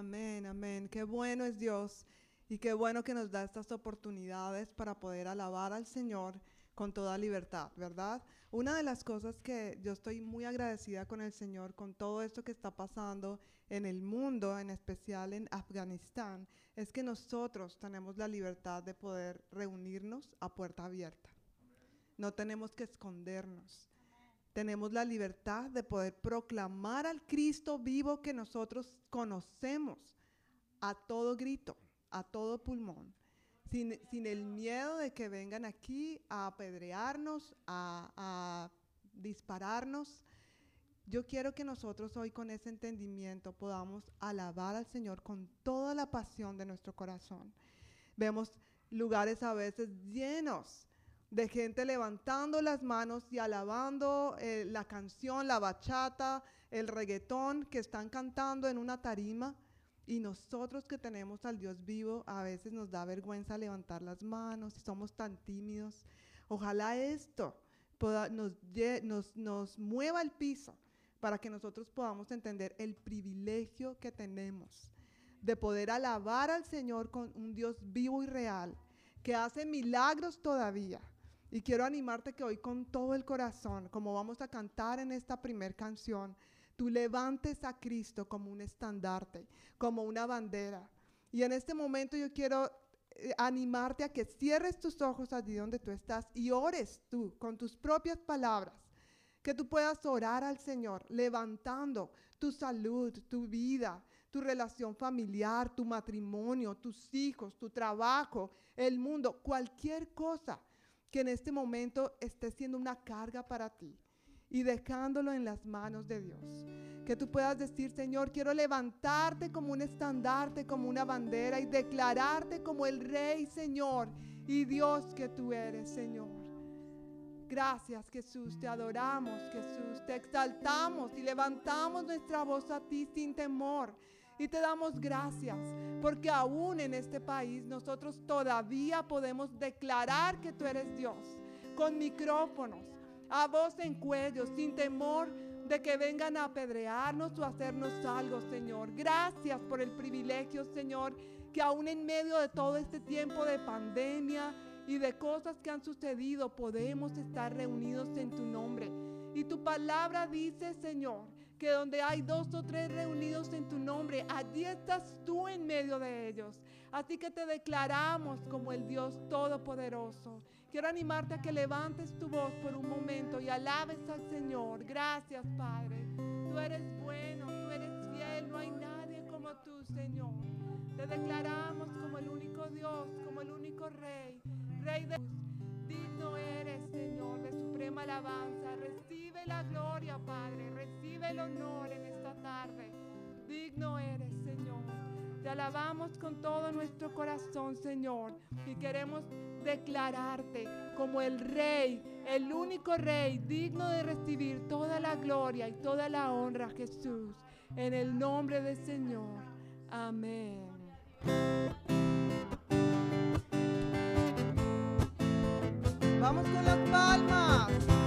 Amén, amén. Qué bueno es Dios y qué bueno que nos da estas oportunidades para poder alabar al Señor con toda libertad, ¿verdad? Una de las cosas que yo estoy muy agradecida con el Señor, con todo esto que está pasando en el mundo, en especial en Afganistán, es que nosotros tenemos la libertad de poder reunirnos a puerta abierta. No tenemos que escondernos. Tenemos la libertad de poder proclamar al Cristo vivo que nosotros conocemos a todo grito, a todo pulmón, sin, el miedo de que vengan aquí a apedrearnos, a, a dispararnos. Yo quiero que nosotros hoy con ese entendimiento podamos alabar al Señor con toda la pasión de nuestro corazón. Vemos lugares a veces llenos de gente levantando las manos y alabando eh, la canción, la bachata, el reggaetón que están cantando en una tarima. Y nosotros que tenemos al Dios vivo, a veces nos da vergüenza levantar las manos y somos tan tímidos. Ojalá esto nos, nos, nos mueva el piso para que nosotros podamos entender el privilegio que tenemos de poder alabar al Señor con un Dios vivo y real, que hace milagros todavía, y quiero animarte que hoy con todo el corazón, como vamos a cantar en esta primer canción, tú levantes a Cristo como un estandarte, como una bandera. Y en este momento yo quiero eh, animarte a que cierres tus ojos allí donde tú estás y ores tú con tus propias palabras. Que tú puedas orar al Señor, levantando tu salud, tu vida, tu relación familiar, tu matrimonio, tus hijos, tu trabajo, el mundo, cualquier cosa que en este momento esté siendo una carga para ti y dejándolo en las manos de Dios. Que tú puedas decir, Señor, quiero levantarte como un estandarte, como una bandera y declararte como el Rey, Señor, y Dios que tú eres, Señor. Gracias Jesús, te adoramos Jesús, te exaltamos y levantamos nuestra voz a ti sin temor y te damos gracias porque aún en este país nosotros todavía podemos declarar que tú eres Dios con micrófonos, a voz en cuello, sin temor de que vengan a apedrearnos o hacernos algo, Señor. Gracias por el privilegio, Señor, que aún en medio de todo este tiempo de pandemia y de cosas que han sucedido, podemos estar reunidos en tu nombre. Y tu palabra dice, Señor, que donde hay dos o tres reunidos en tu nombre, allí estás tú en medio de ellos. Así que te declaramos como el Dios Todopoderoso. Quiero animarte a que levantes tu voz por un momento y alabes al Señor. Gracias, Padre. Tú eres bueno, tú eres fiel, no hay nadie como tú, Señor. Te declaramos como el único Dios, como el único Rey, Rey de... Digno eres, Señor, de suprema alabanza. Recibe la gloria, Padre. Recibe el honor en esta tarde. Digno eres, Señor. Te alabamos con todo nuestro corazón, Señor. Y queremos declararte como el Rey, el único Rey, digno de recibir toda la gloria y toda la honra, Jesús. En el nombre del Señor. Amén. Vamos con las palmas.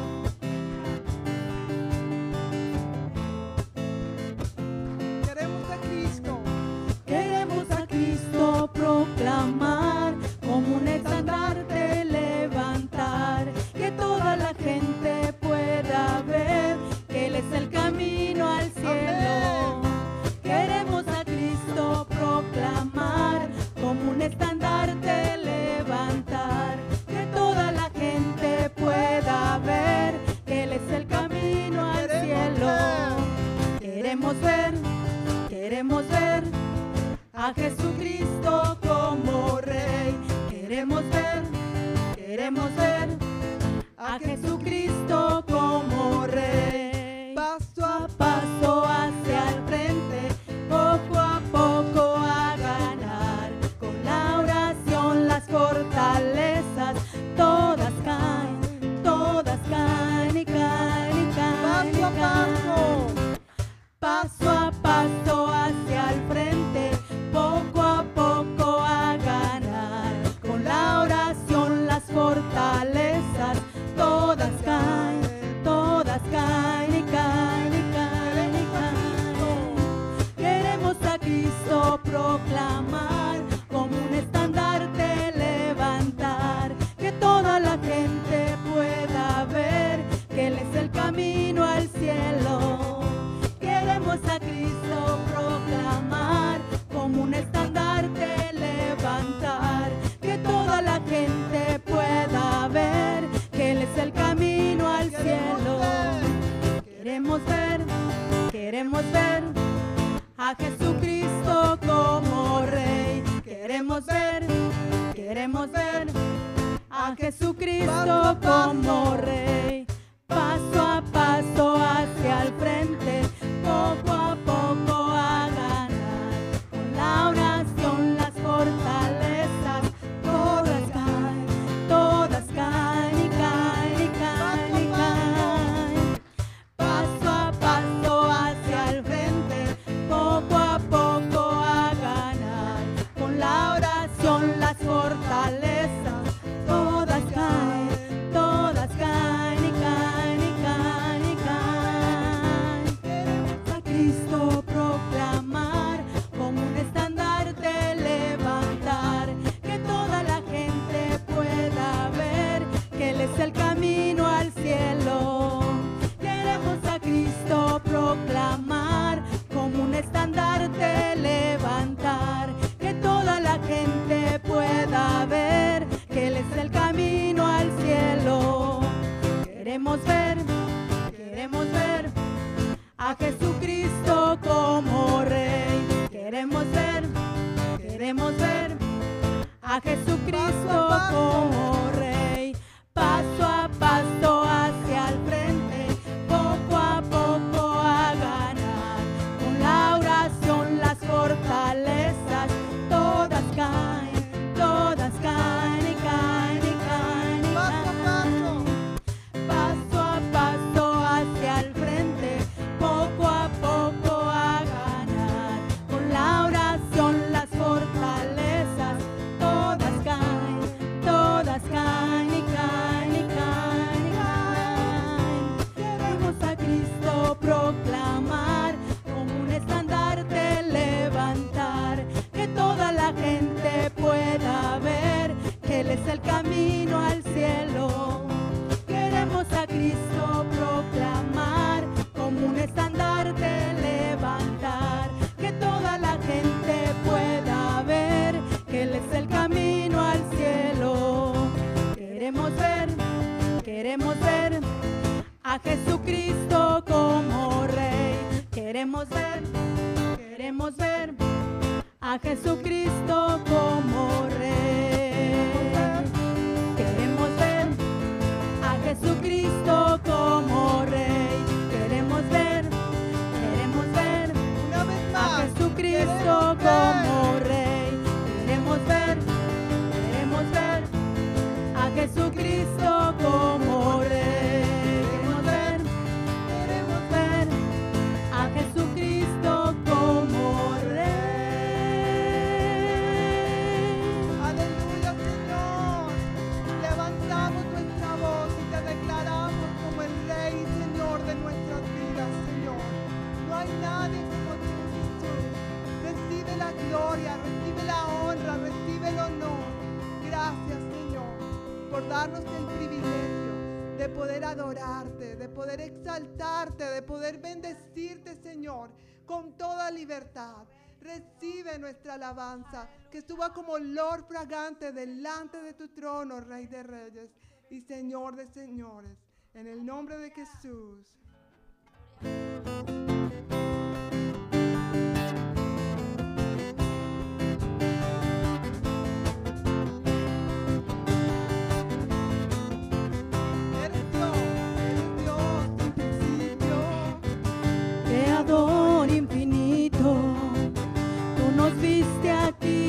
nuestra alabanza, que estuvo como olor fragante delante de tu trono, Rey de Reyes y Señor de Señores, en el nombre de Jesús.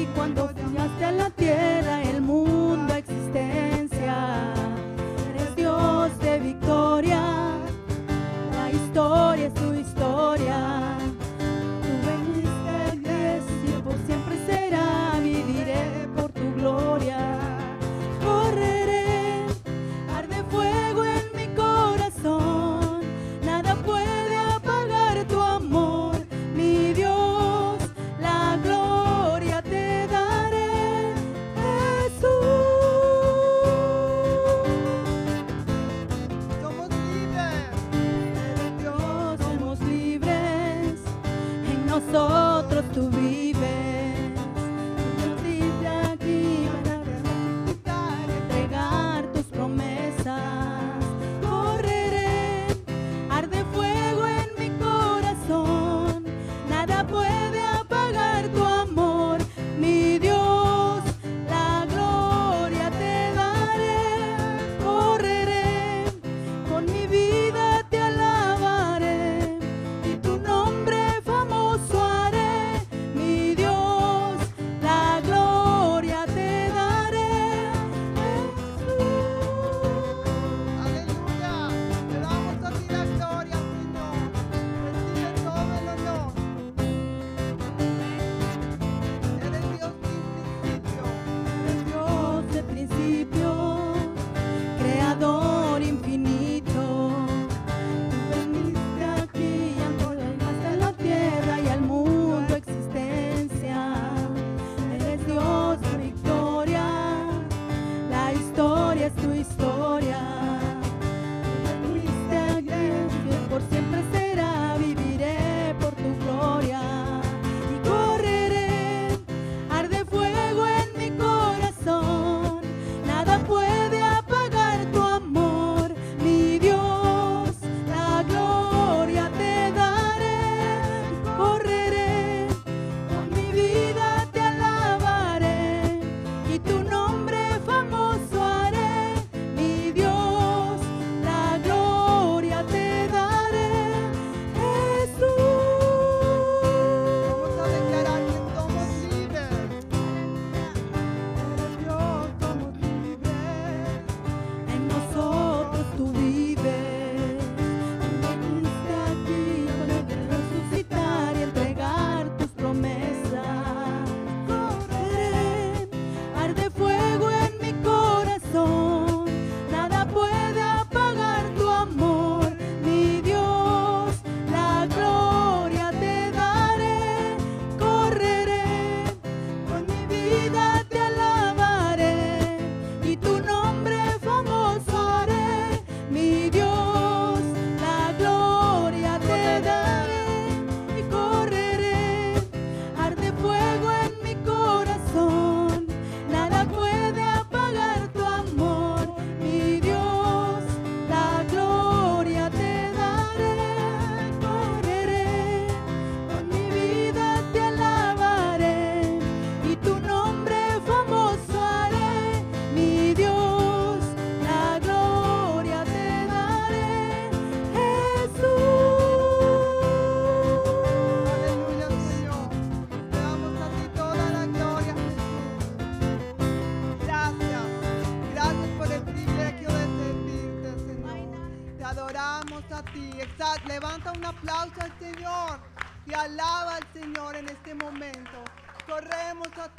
y cuando enviaste a la tierra el mundo existencia. Eres Dios de victoria, la historia es tu historia.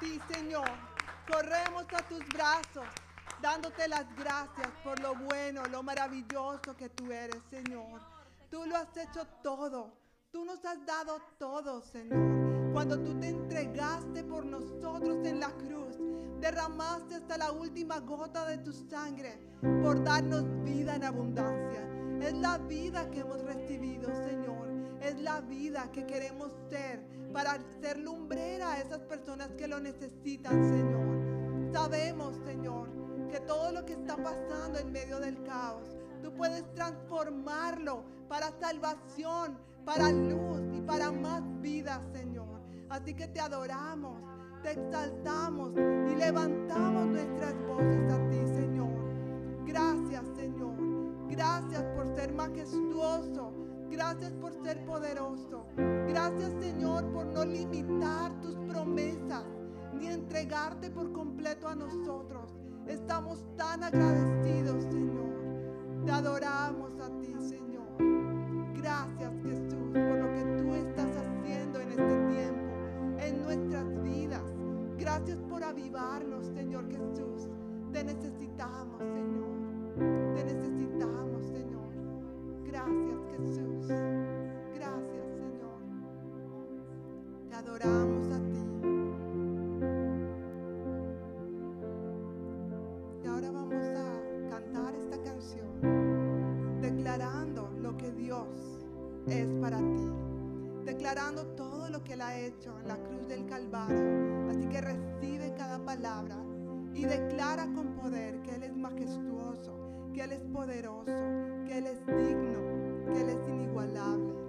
Ti, Señor. Corremos a tus brazos, dándote las gracias por lo bueno, lo maravilloso que tú eres, Señor. Tú lo has hecho todo. Tú nos has dado todo, Señor. Cuando tú te entregaste por nosotros en la cruz, derramaste hasta la última gota de tu sangre por darnos vida en abundancia. Es la vida que hemos recibido, Señor. Es la vida que queremos ser para ser lumbrera a esas personas que lo necesitan, Señor. Sabemos, Señor, que todo lo que está pasando en medio del caos, tú puedes transformarlo para salvación, para luz y para más vida, Señor. Así que te adoramos, te exaltamos y levantamos nuestras voces a ti, Señor. Gracias, Señor. Gracias por ser majestuoso. Gracias por ser poderoso. No limitar tus promesas ni entregarte por completo a nosotros. Estamos tan agradecidos, Señor. Te adoramos a ti, Señor. Gracias, Jesús, por lo que tú estás haciendo en este tiempo, en nuestras vidas. Gracias por avivarnos, Señor Jesús. Te necesitamos, Señor. Te necesitamos, Señor. Gracias, Jesús. Adoramos a ti. Y ahora vamos a cantar esta canción declarando lo que Dios es para ti, declarando todo lo que Él ha hecho en la cruz del Calvario. Así que recibe cada palabra y declara con poder que Él es majestuoso, que Él es poderoso, que Él es digno, que Él es inigualable.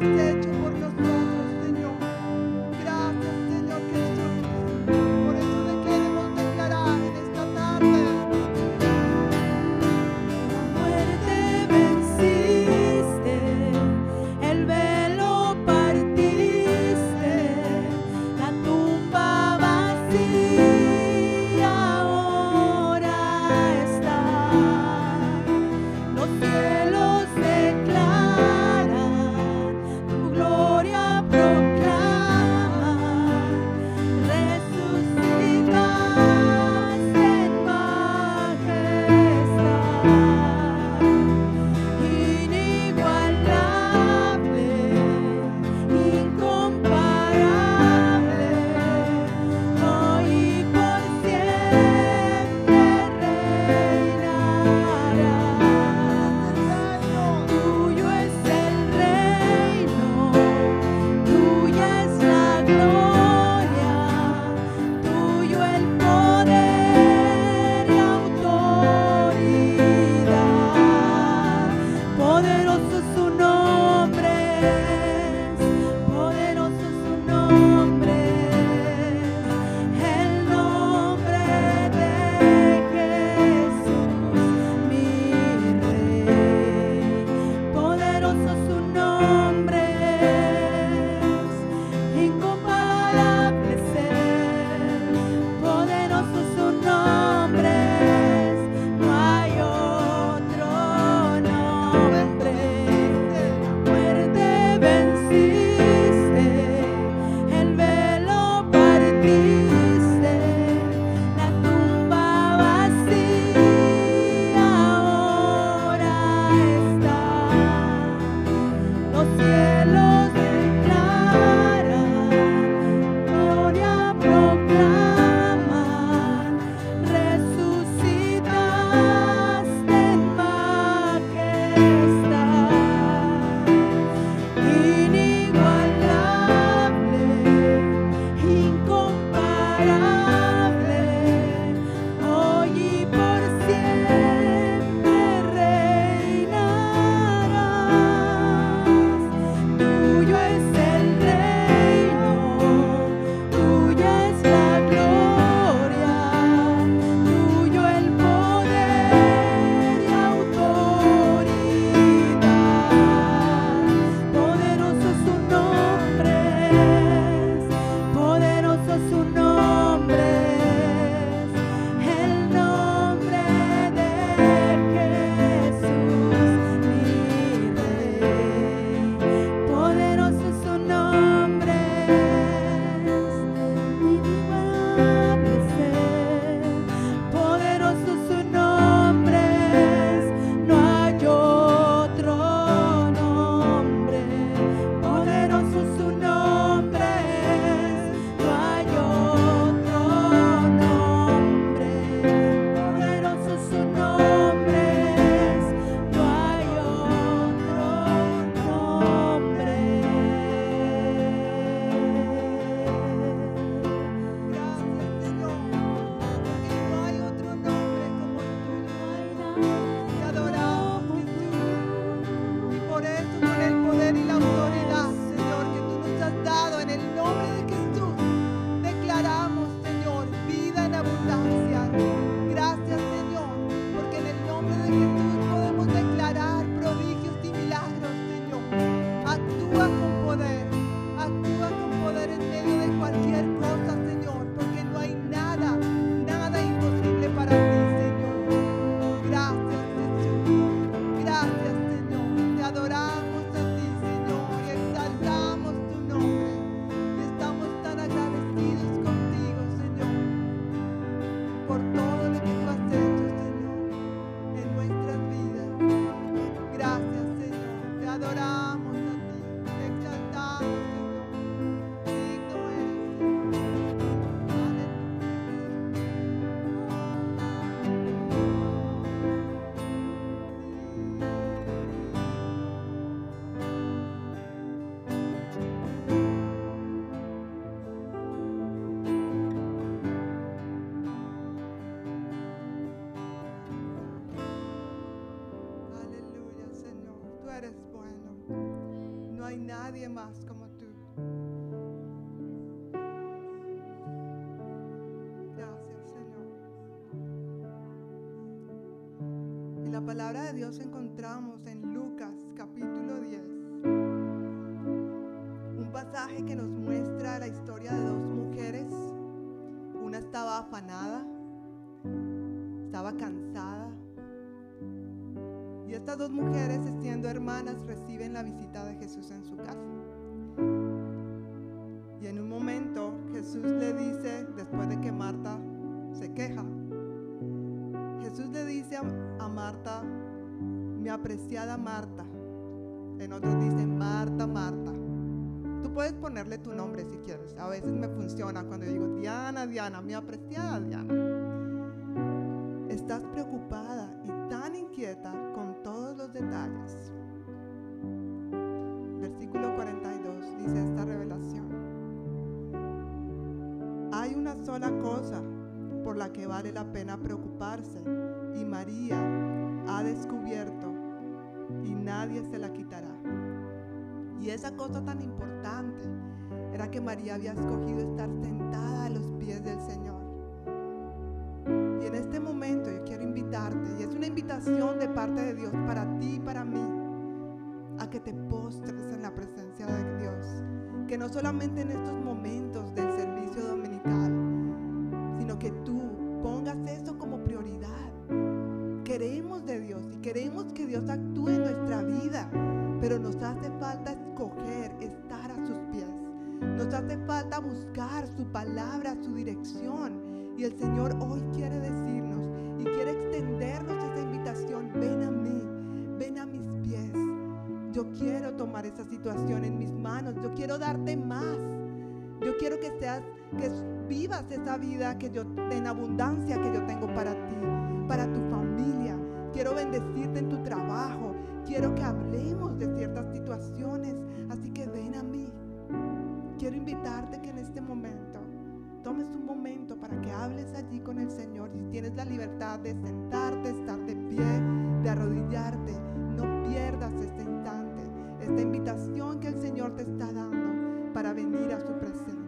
exalted. Más como tú. Gracias, Señor. En la palabra de Dios encontramos en Lucas capítulo 10 un pasaje que nos muestra la historia de dos mujeres. Una estaba afanada, estaba cansada. Estas dos mujeres, siendo hermanas, reciben la visita de Jesús en su casa. Y en un momento Jesús le dice, después de que Marta se queja, Jesús le dice a, Marta, mi apreciada Marta. En otros dicen, Marta, Marta. Tú puedes ponerle tu nombre si quieres. A veces me funciona cuando digo, Diana, Diana, mi apreciada Diana. Estás preocupada y tan inquieta detalles. Versículo 42 dice esta revelación. Hay una sola cosa por la que vale la pena preocuparse y María ha descubierto y nadie se la quitará. Y esa cosa tan importante era que María había escogido estar sentada a los pies del Señor. En este momento yo quiero invitarte, y es una invitación de parte de Dios para ti y para mí, a que te postres en la presencia de Dios. Que no solamente en estos momentos del servicio dominical, sino que tú pongas eso como prioridad. Queremos de Dios y queremos que Dios actúe en nuestra vida, pero nos hace falta escoger estar a sus pies. Nos hace falta buscar su palabra, su dirección. Y el Señor hoy quiere decirnos y quiere extendernos esa invitación. Ven a mí, ven a mis pies. Yo quiero tomar esa situación en mis manos. Yo quiero darte más. Yo quiero que seas, que vivas esa vida que yo, en abundancia que yo tengo para ti, para tu familia. Quiero bendecirte en tu trabajo. Quiero que hablemos de ciertas situaciones. Así que ven a mí. Quiero invitarte que en este momento tomes un momento para que hables allí con el Señor. Si tienes la libertad de sentarte, estar de pie, de arrodillarte, no pierdas este instante, esta invitación que el Señor te está dando para venir a su presencia.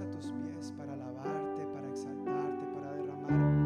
A tus pies, para alabarte, para exaltarte, para derramar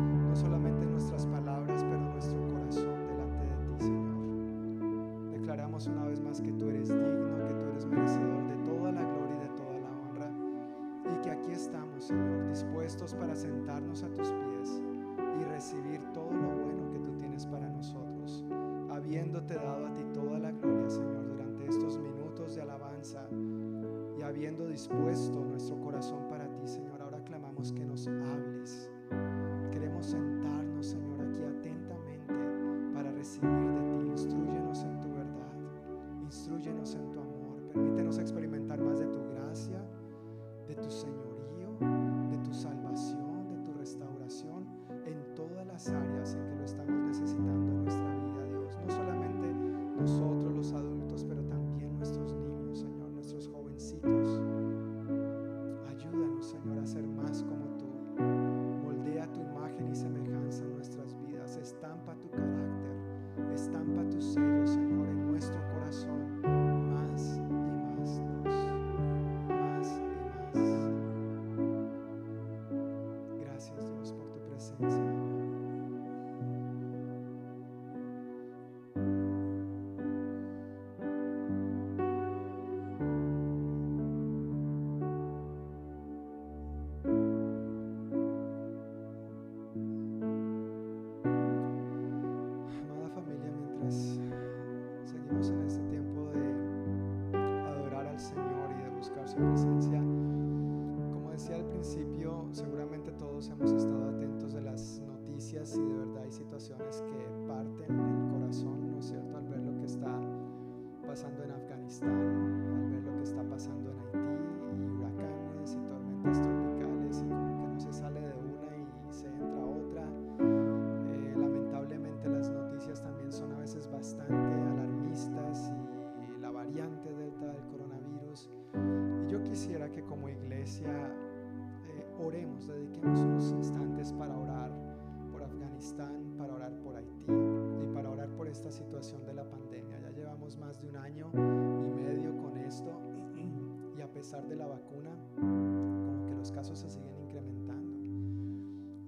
pesar de la vacuna, como que los casos se siguen incrementando.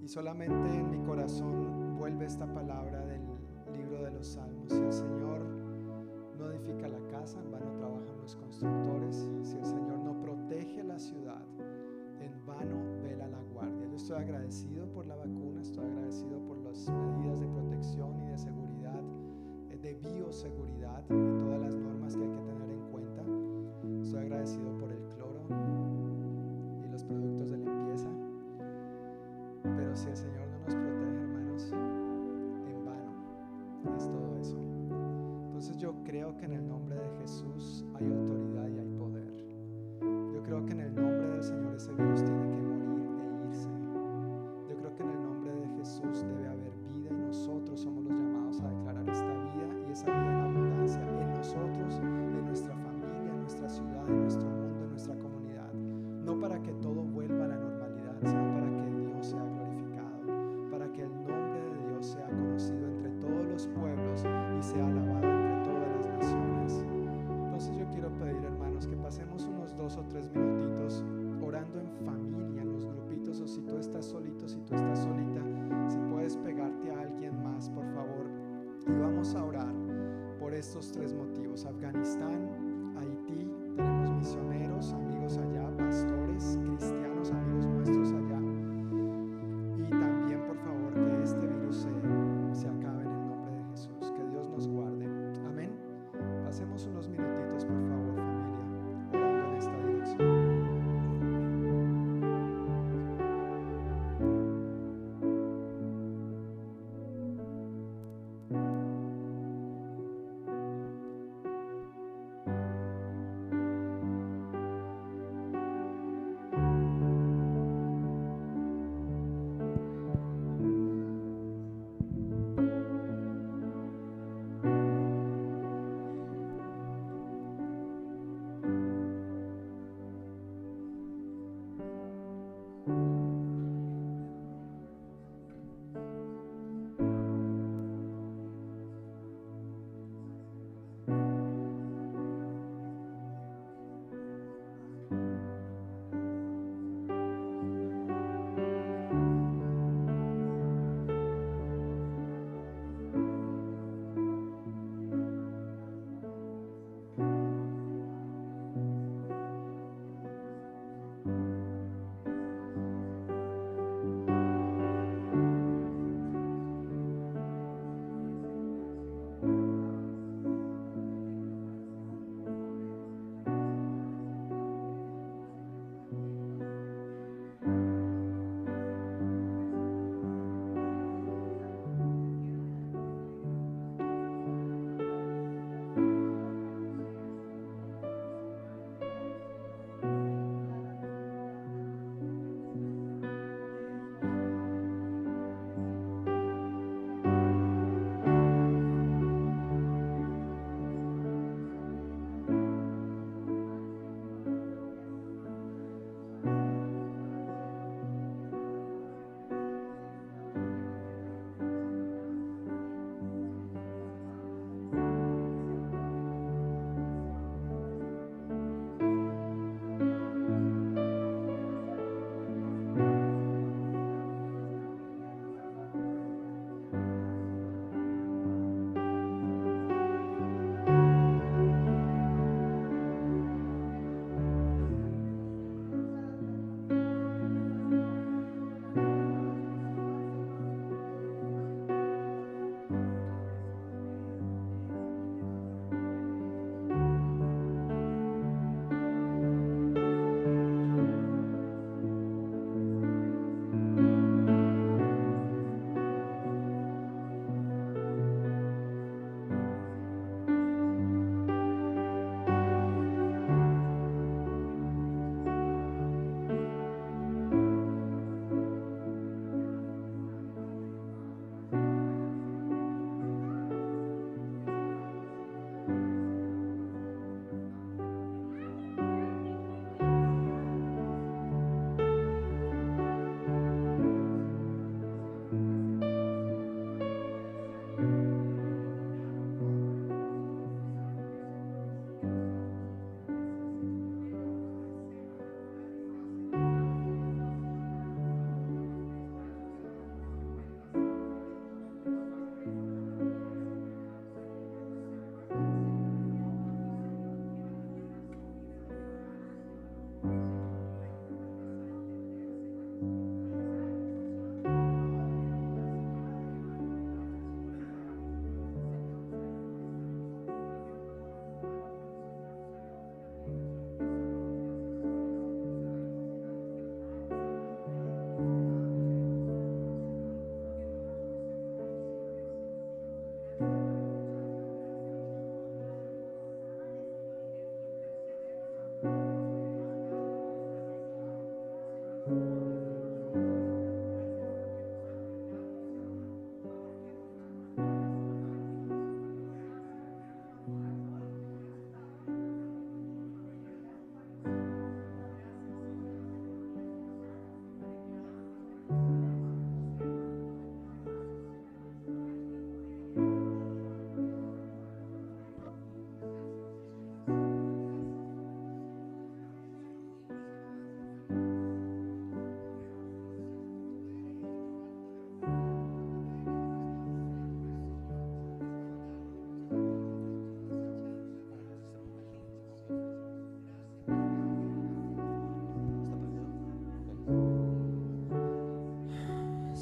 Y solamente en mi corazón vuelve esta palabra del libro de los Salmos. Si el Señor no edifica la casa, en vano trabajan los constructores. Si el Señor no protege la ciudad, en vano vela la guardia. Yo estoy agradecido por la vacuna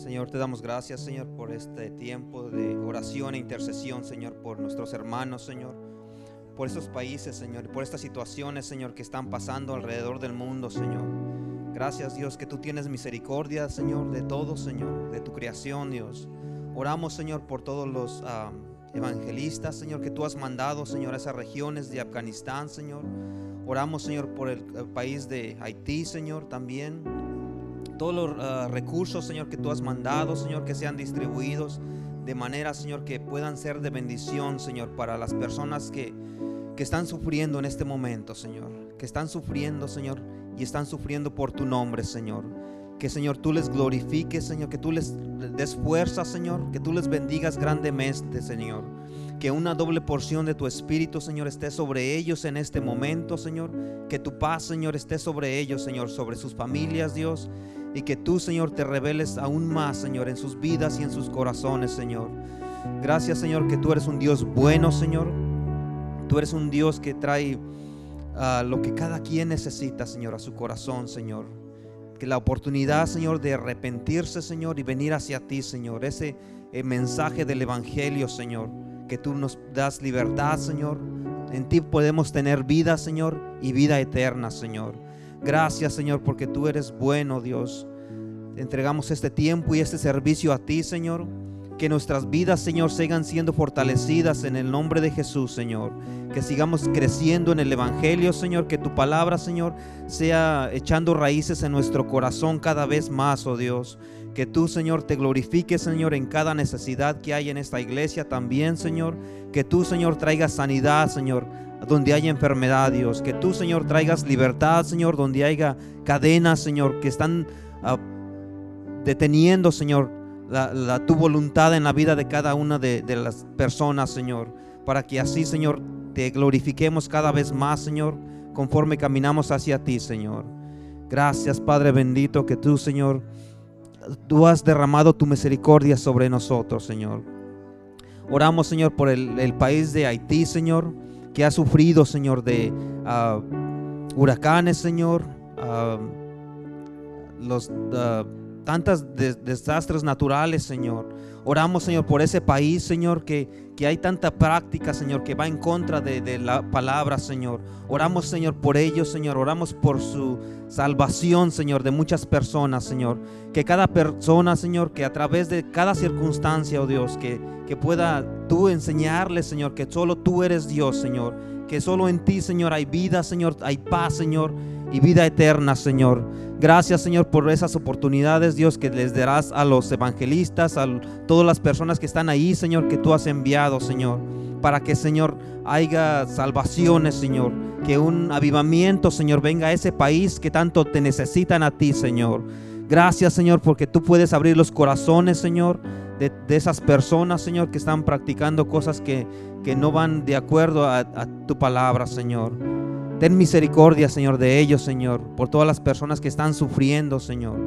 Señor, te damos gracias, Señor, por este tiempo de oración e intercesión, Señor, por nuestros hermanos, Señor, por estos países, Señor, por estas situaciones, Señor, que están pasando alrededor del mundo, Señor. Gracias, Dios, que tú tienes misericordia, Señor, de todo, Señor, de tu creación, Dios. Oramos, Señor, por todos los ah, evangelistas, Señor, que tú has mandado, Señor, a esas regiones de Afganistán, Señor. Oramos, Señor, por el, el país de Haití, Señor, también todos los ah, recursos, Señor, que tú has mandado, Señor, que sean distribuidos de manera, Señor, que puedan ser de bendición, Señor, para las personas que, que están sufriendo en este momento, Señor. Que están sufriendo, Señor, y están sufriendo por tu nombre, Señor. Que, Señor, tú les glorifiques, Señor, que tú les des fuerza, Señor, que tú les bendigas grandemente, Señor. Que una doble porción de tu espíritu, Señor, esté sobre ellos en este momento, Señor. Que tu paz, Señor, esté sobre ellos, Señor, sobre sus familias, Dios y que tú, Señor, te reveles aún más, Señor, en sus vidas y en sus corazones, Señor. Gracias, Señor, que tú eres un Dios bueno, Señor. Tú eres un Dios que trae ah, lo que cada quien necesita, Señor, a su corazón, Señor. Que la oportunidad, Señor, de arrepentirse, Señor, y venir hacia ti, Señor. Ese eh, mensaje del Evangelio, Señor. Que tú nos das libertad, Señor. En ti podemos tener vida, Señor, y vida eterna, Señor. Gracias, Señor, porque tú eres bueno, Dios. Entregamos este tiempo y este servicio a ti, Señor. Que nuestras vidas, Señor, sigan siendo fortalecidas en el nombre de Jesús, Señor. Que sigamos creciendo en el Evangelio, Señor. Que tu palabra, Señor, sea echando raíces en nuestro corazón cada vez más, oh Dios. Que tú, Señor, te glorifiques, Señor, en cada necesidad que hay en esta iglesia también, Señor. Que tú, Señor, traigas sanidad, Señor, donde haya enfermedad, Dios. Que tú, Señor, traigas libertad, Señor, donde haya cadenas, Señor, que están uh, deteniendo, Señor, la, tu voluntad en la vida de cada una de, las personas, Señor. Para que así, Señor, te glorifiquemos cada vez más, Señor, conforme caminamos hacia ti, Señor. Gracias, Padre bendito, que tú, Señor, tú has derramado tu misericordia sobre nosotros, Señor. Oramos, Señor, por el país de Haití, Señor que ha sufrido, Señor, de uh, huracanes, Señor, uh, los tantas de desastres naturales, Señor. Oramos, Señor, por ese país, Señor, que, que hay tanta práctica, Señor, que va en contra de, de, la palabra, Señor. Oramos, Señor, por ellos, Señor. Oramos por su salvación, Señor, de muchas personas, Señor. Que cada persona, Señor, que a través de cada circunstancia, oh Dios, que, que pueda tú enseñarles, Señor, que solo tú eres Dios, Señor. Que solo en ti, Señor, hay vida, Señor, hay paz, Señor, y vida eterna, Señor. Gracias, Señor, por esas oportunidades, Dios, que les darás a los evangelistas, a todas las personas que están ahí, Señor, que tú has enviado, Señor, para que, Señor, haya salvaciones, Señor, que un avivamiento, Señor, venga a ese país que tanto te necesitan a ti, Señor. Gracias, Señor, porque tú puedes abrir los corazones, Señor, de, de esas personas, Señor, que están practicando cosas que, que no van de acuerdo a, tu palabra, Señor. Ten misericordia, Señor, de ellos, Señor, por todas las personas que están sufriendo, Señor.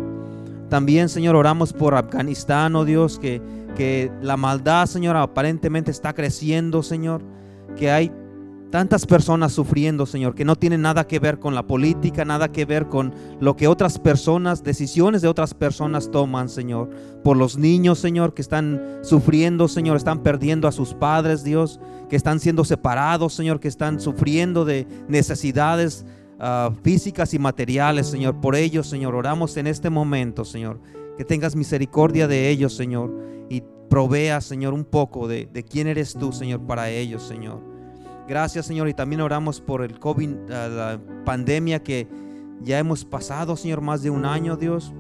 También, Señor, oramos por Afganistán, oh Dios, que, que la maldad, Señor, aparentemente está creciendo, Señor. Que hay tantas personas sufriendo, Señor, que no tienen nada que ver con la política, nada que ver con lo que otras personas, decisiones de otras personas toman, Señor. Por los niños, Señor, que están sufriendo, Señor, están perdiendo a sus padres, Dios, que están siendo separados, Señor, que están sufriendo de necesidades uh, físicas y materiales, Señor. Por ellos, Señor, oramos en este momento, Señor, que tengas misericordia de ellos, Señor, y provea, Señor, un poco de, de quién eres tú, Señor, para ellos, Señor. Gracias, Señor, y también oramos por el COVID, la pandemia que ya hemos pasado, Señor, más de un año, Dios.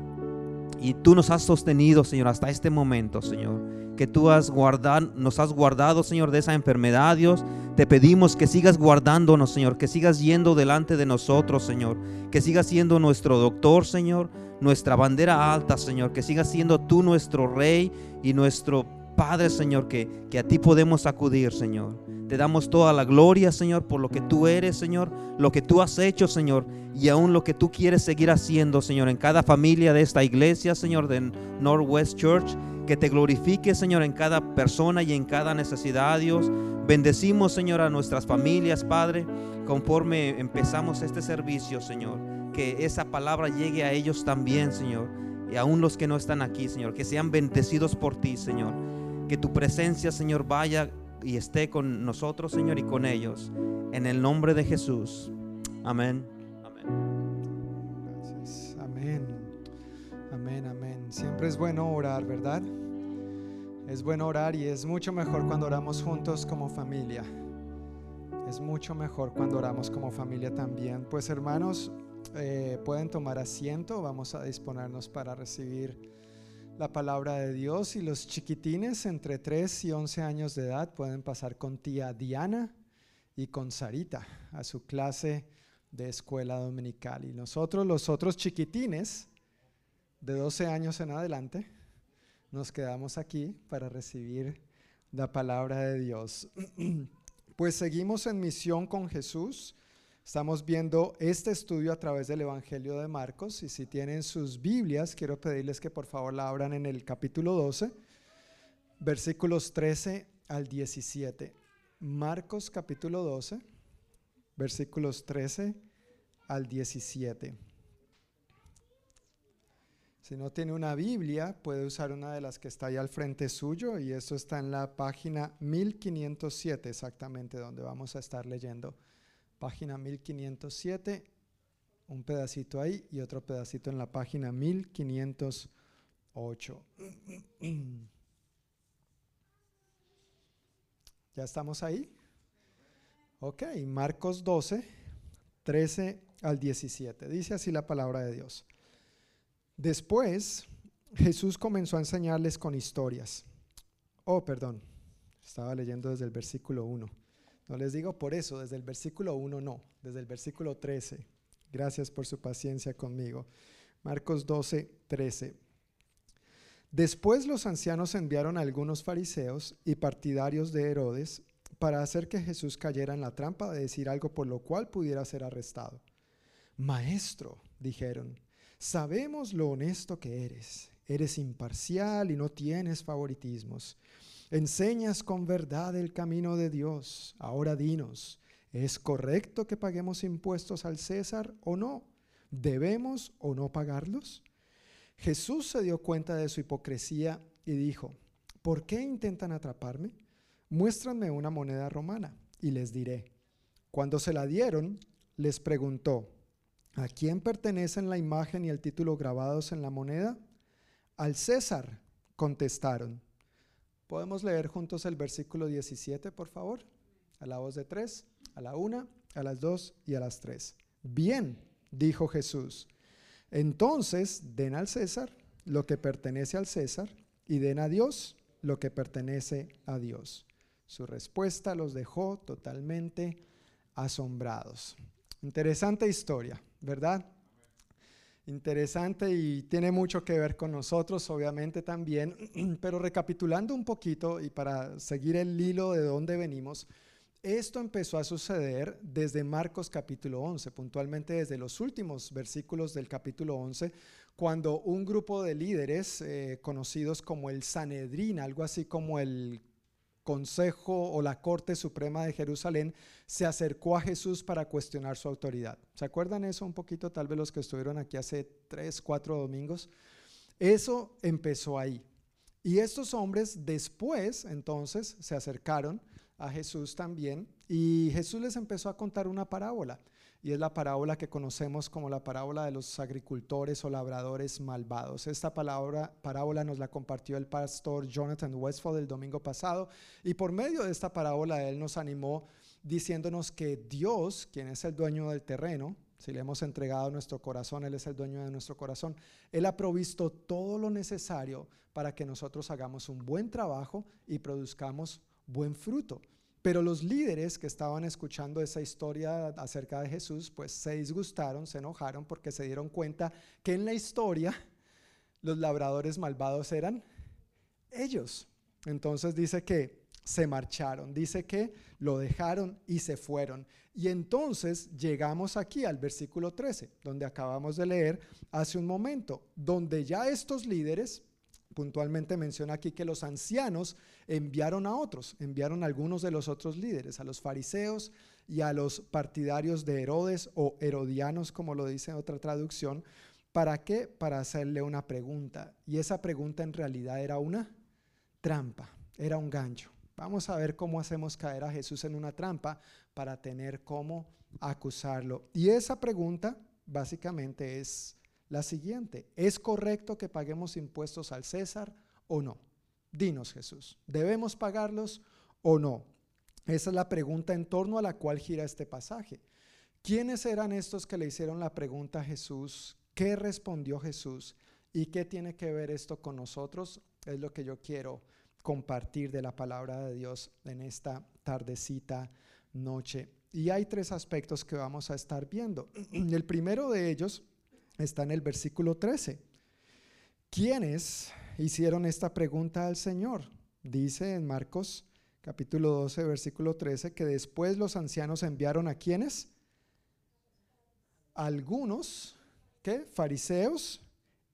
Y tú nos has sostenido, Señor, hasta este momento, Señor. Que tú has guardado, nos has guardado, Señor, de esa enfermedad, Dios. Te pedimos que sigas guardándonos, Señor. Que sigas yendo delante de nosotros, Señor. Que sigas siendo nuestro doctor, Señor. Nuestra bandera alta, Señor. Que sigas siendo tú nuestro Rey y nuestro Padre, Señor. Que, que a ti podemos acudir, Señor. Te damos toda la gloria, Señor, por lo que tú eres, Señor, lo que tú has hecho, Señor, y aún lo que tú quieres seguir haciendo, Señor, en cada familia de esta iglesia, Señor, de Northwest Church. Que te glorifique, Señor, en cada persona y en cada necesidad, Dios. Bendecimos, Señor, a nuestras familias, Padre, conforme empezamos este servicio, Señor. Que esa palabra llegue a ellos también, Señor. y aún los que no están aquí, Señor, que sean bendecidos por ti, Señor. Que tu presencia, Señor, vaya y esté con nosotros, Señor, y con ellos. En el nombre de Jesús. Amén. Amén. Gracias. Amén. Amén, amén. Siempre es bueno orar, ¿verdad? Es bueno orar y es mucho mejor cuando oramos juntos como familia. Es mucho mejor cuando oramos como familia también. Pues hermanos, eh, pueden tomar asiento. Vamos a disponernos para recibir la palabra de Dios. Y los chiquitines entre 3 y 11 años de edad pueden pasar con tía Diana y con Sarita a su clase de escuela dominical. Y nosotros, los otros chiquitines de 12 años en adelante, nos quedamos aquí para recibir la palabra de Dios. Pues seguimos en misión con Jesús. Estamos viendo este estudio a través del Evangelio de Marcos y si tienen sus Biblias, quiero pedirles que por favor la abran en el capítulo 12, versículos 13 al 17. Marcos capítulo 12, versículos 13 al 17. Si no tiene una Biblia, puede usar una de las que está ahí al frente suyo y eso está en la página 1507 exactamente donde vamos a estar leyendo. Página 1507, un pedacito ahí y otro pedacito en la página 1508. ¿Ya estamos ahí? Ok, Marcos 12, 13 al 17. Dice así la palabra de Dios. Después Jesús comenzó a enseñarles con historias. Oh, perdón, estaba leyendo desde el versículo 1. No les digo por eso, desde el versículo 1 no, desde el versículo 13. Gracias por su paciencia conmigo. Marcos 12, 13. Después los ancianos enviaron a algunos fariseos y partidarios de Herodes para hacer que Jesús cayera en la trampa de decir algo por lo cual pudiera ser arrestado. Maestro, dijeron, sabemos lo honesto que eres. Eres imparcial y no tienes favoritismos. Enseñas con verdad el camino de Dios. Ahora dinos, ¿es correcto que paguemos impuestos al César o no? ¿Debemos o no pagarlos? Jesús se dio cuenta de su hipocresía y dijo, ¿por qué intentan atraparme? Muéstranme una moneda romana y les diré. Cuando se la dieron, les preguntó, ¿a quién pertenecen la imagen y el título grabados en la moneda? Al César, contestaron. ¿Podemos leer juntos el versículo 17, por favor? A la voz de tres, a la una, a las dos y a las tres. Bien, dijo Jesús. Entonces, den al César lo que pertenece al César y den a Dios lo que pertenece a Dios. Su respuesta los dejó totalmente asombrados. Interesante historia, ¿verdad? Interesante y tiene mucho que ver con nosotros, obviamente también, pero recapitulando un poquito y para seguir el hilo de dónde venimos, esto empezó a suceder desde Marcos capítulo 11, puntualmente desde los últimos versículos del capítulo 11, cuando un grupo de líderes eh, conocidos como el Sanedrín, algo así como el Consejo o la Corte Suprema de Jerusalén, se acercó a Jesús para cuestionar su autoridad. ¿Se acuerdan eso un poquito? Tal vez los que estuvieron aquí hace tres, cuatro domingos. Eso empezó ahí. Y estos hombres después, entonces, se acercaron a Jesús también y Jesús les empezó a contar una parábola y es la parábola que conocemos como la parábola de los agricultores o labradores malvados. Esta palabra, parábola nos la compartió el pastor Jonathan Westfall el domingo pasado y por medio de esta parábola él nos animó diciéndonos que Dios, quien es el dueño del terreno, si le hemos entregado nuestro corazón, Él es el dueño de nuestro corazón, Él ha provisto todo lo necesario para que nosotros hagamos un buen trabajo y produzcamos buen fruto. Pero los líderes que estaban escuchando esa historia acerca de Jesús, pues se disgustaron, se enojaron porque se dieron cuenta que en la historia los labradores malvados eran ellos. Entonces dice que se marcharon, dice que lo dejaron y se fueron. Y entonces llegamos aquí al versículo 13, donde acabamos de leer hace un momento, donde ya estos líderes puntualmente menciona aquí que los ancianos enviaron a otros, enviaron a algunos de los otros líderes, a los fariseos y a los partidarios de Herodes o herodianos, como lo dice otra traducción, ¿Para qué? Para hacerle una pregunta. Y esa pregunta en realidad era una trampa, era un gancho. Vamos a ver cómo hacemos caer a Jesús en una trampa para tener cómo acusarlo. Y esa pregunta básicamente es la siguiente. ¿Es correcto que paguemos impuestos al César o no? Dinos Jesús, ¿debemos pagarlos o no? Esa es la pregunta en torno a la cual gira este pasaje. ¿Quiénes eran estos que le hicieron la pregunta a Jesús? ¿Qué respondió Jesús? ¿Y qué tiene que ver esto con nosotros? Es lo que yo quiero compartir de la palabra de Dios en esta tardecita noche. Y hay tres aspectos que vamos a estar viendo. El primero de ellos está en el versículo 13. ¿Quiénes hicieron esta pregunta al Señor? Dice en Marcos capítulo 12, versículo 13, que después los ancianos enviaron a quienes? Algunos ¿qué? fariseos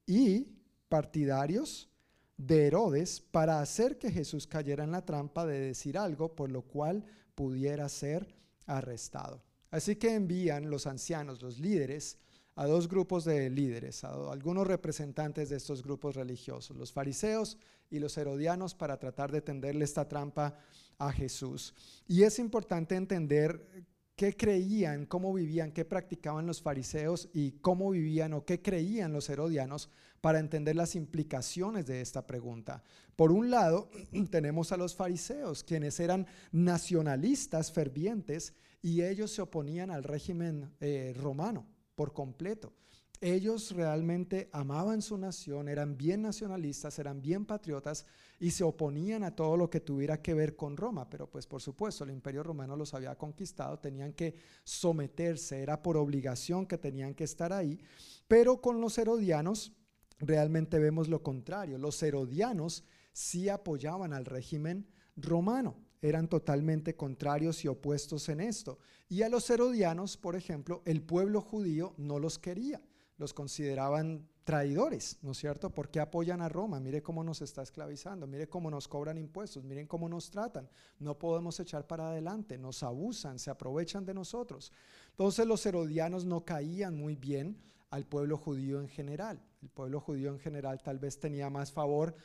y partidarios de Herodes para hacer que Jesús cayera en la trampa de decir algo por lo cual pudiera ser arrestado. Así que envían los ancianos, los líderes, a dos grupos de líderes, a algunos representantes de estos grupos religiosos, los fariseos y los herodianos, para tratar de tenderle esta trampa a Jesús. Y es importante entender qué creían, cómo vivían, qué practicaban los fariseos y cómo vivían o qué creían los herodianos para entender las implicaciones de esta pregunta. Por un lado, tenemos a los fariseos, quienes eran nacionalistas fervientes y ellos se oponían al régimen eh, romano por completo. Ellos realmente amaban su nación, eran bien nacionalistas, eran bien patriotas y se oponían a todo lo que tuviera que ver con Roma. Pero pues por supuesto el imperio romano los había conquistado, tenían que someterse, era por obligación que tenían que estar ahí. Pero con los herodianos realmente vemos lo contrario. Los herodianos sí apoyaban al régimen romano eran totalmente contrarios y opuestos en esto. Y a los herodianos, por ejemplo, el pueblo judío no los quería los consideraban traidores, ¿no es cierto? Porque apoyan a Roma? Mire cómo nos está esclavizando, mire cómo nos cobran impuestos, miren cómo nos tratan. No podemos echar para adelante, nos abusan, se aprovechan de nosotros. Entonces los herodianos no caían muy bien al pueblo judío en general. El pueblo judío en general tal vez tenía más favor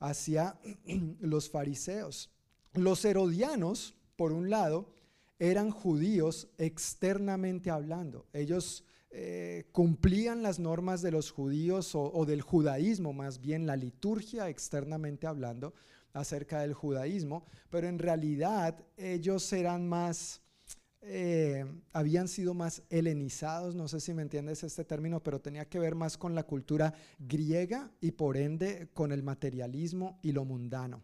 hacia los fariseos. Los herodianos, por un lado, eran judíos externamente hablando. Ellos eh, cumplían las normas de los judíos o, del judaísmo, más bien la liturgia externamente hablando acerca del judaísmo, pero en realidad ellos eran más, eh, habían sido más helenizados, no sé si me entiendes este término, pero tenía que ver más con la cultura griega y por ende con el materialismo y lo mundano.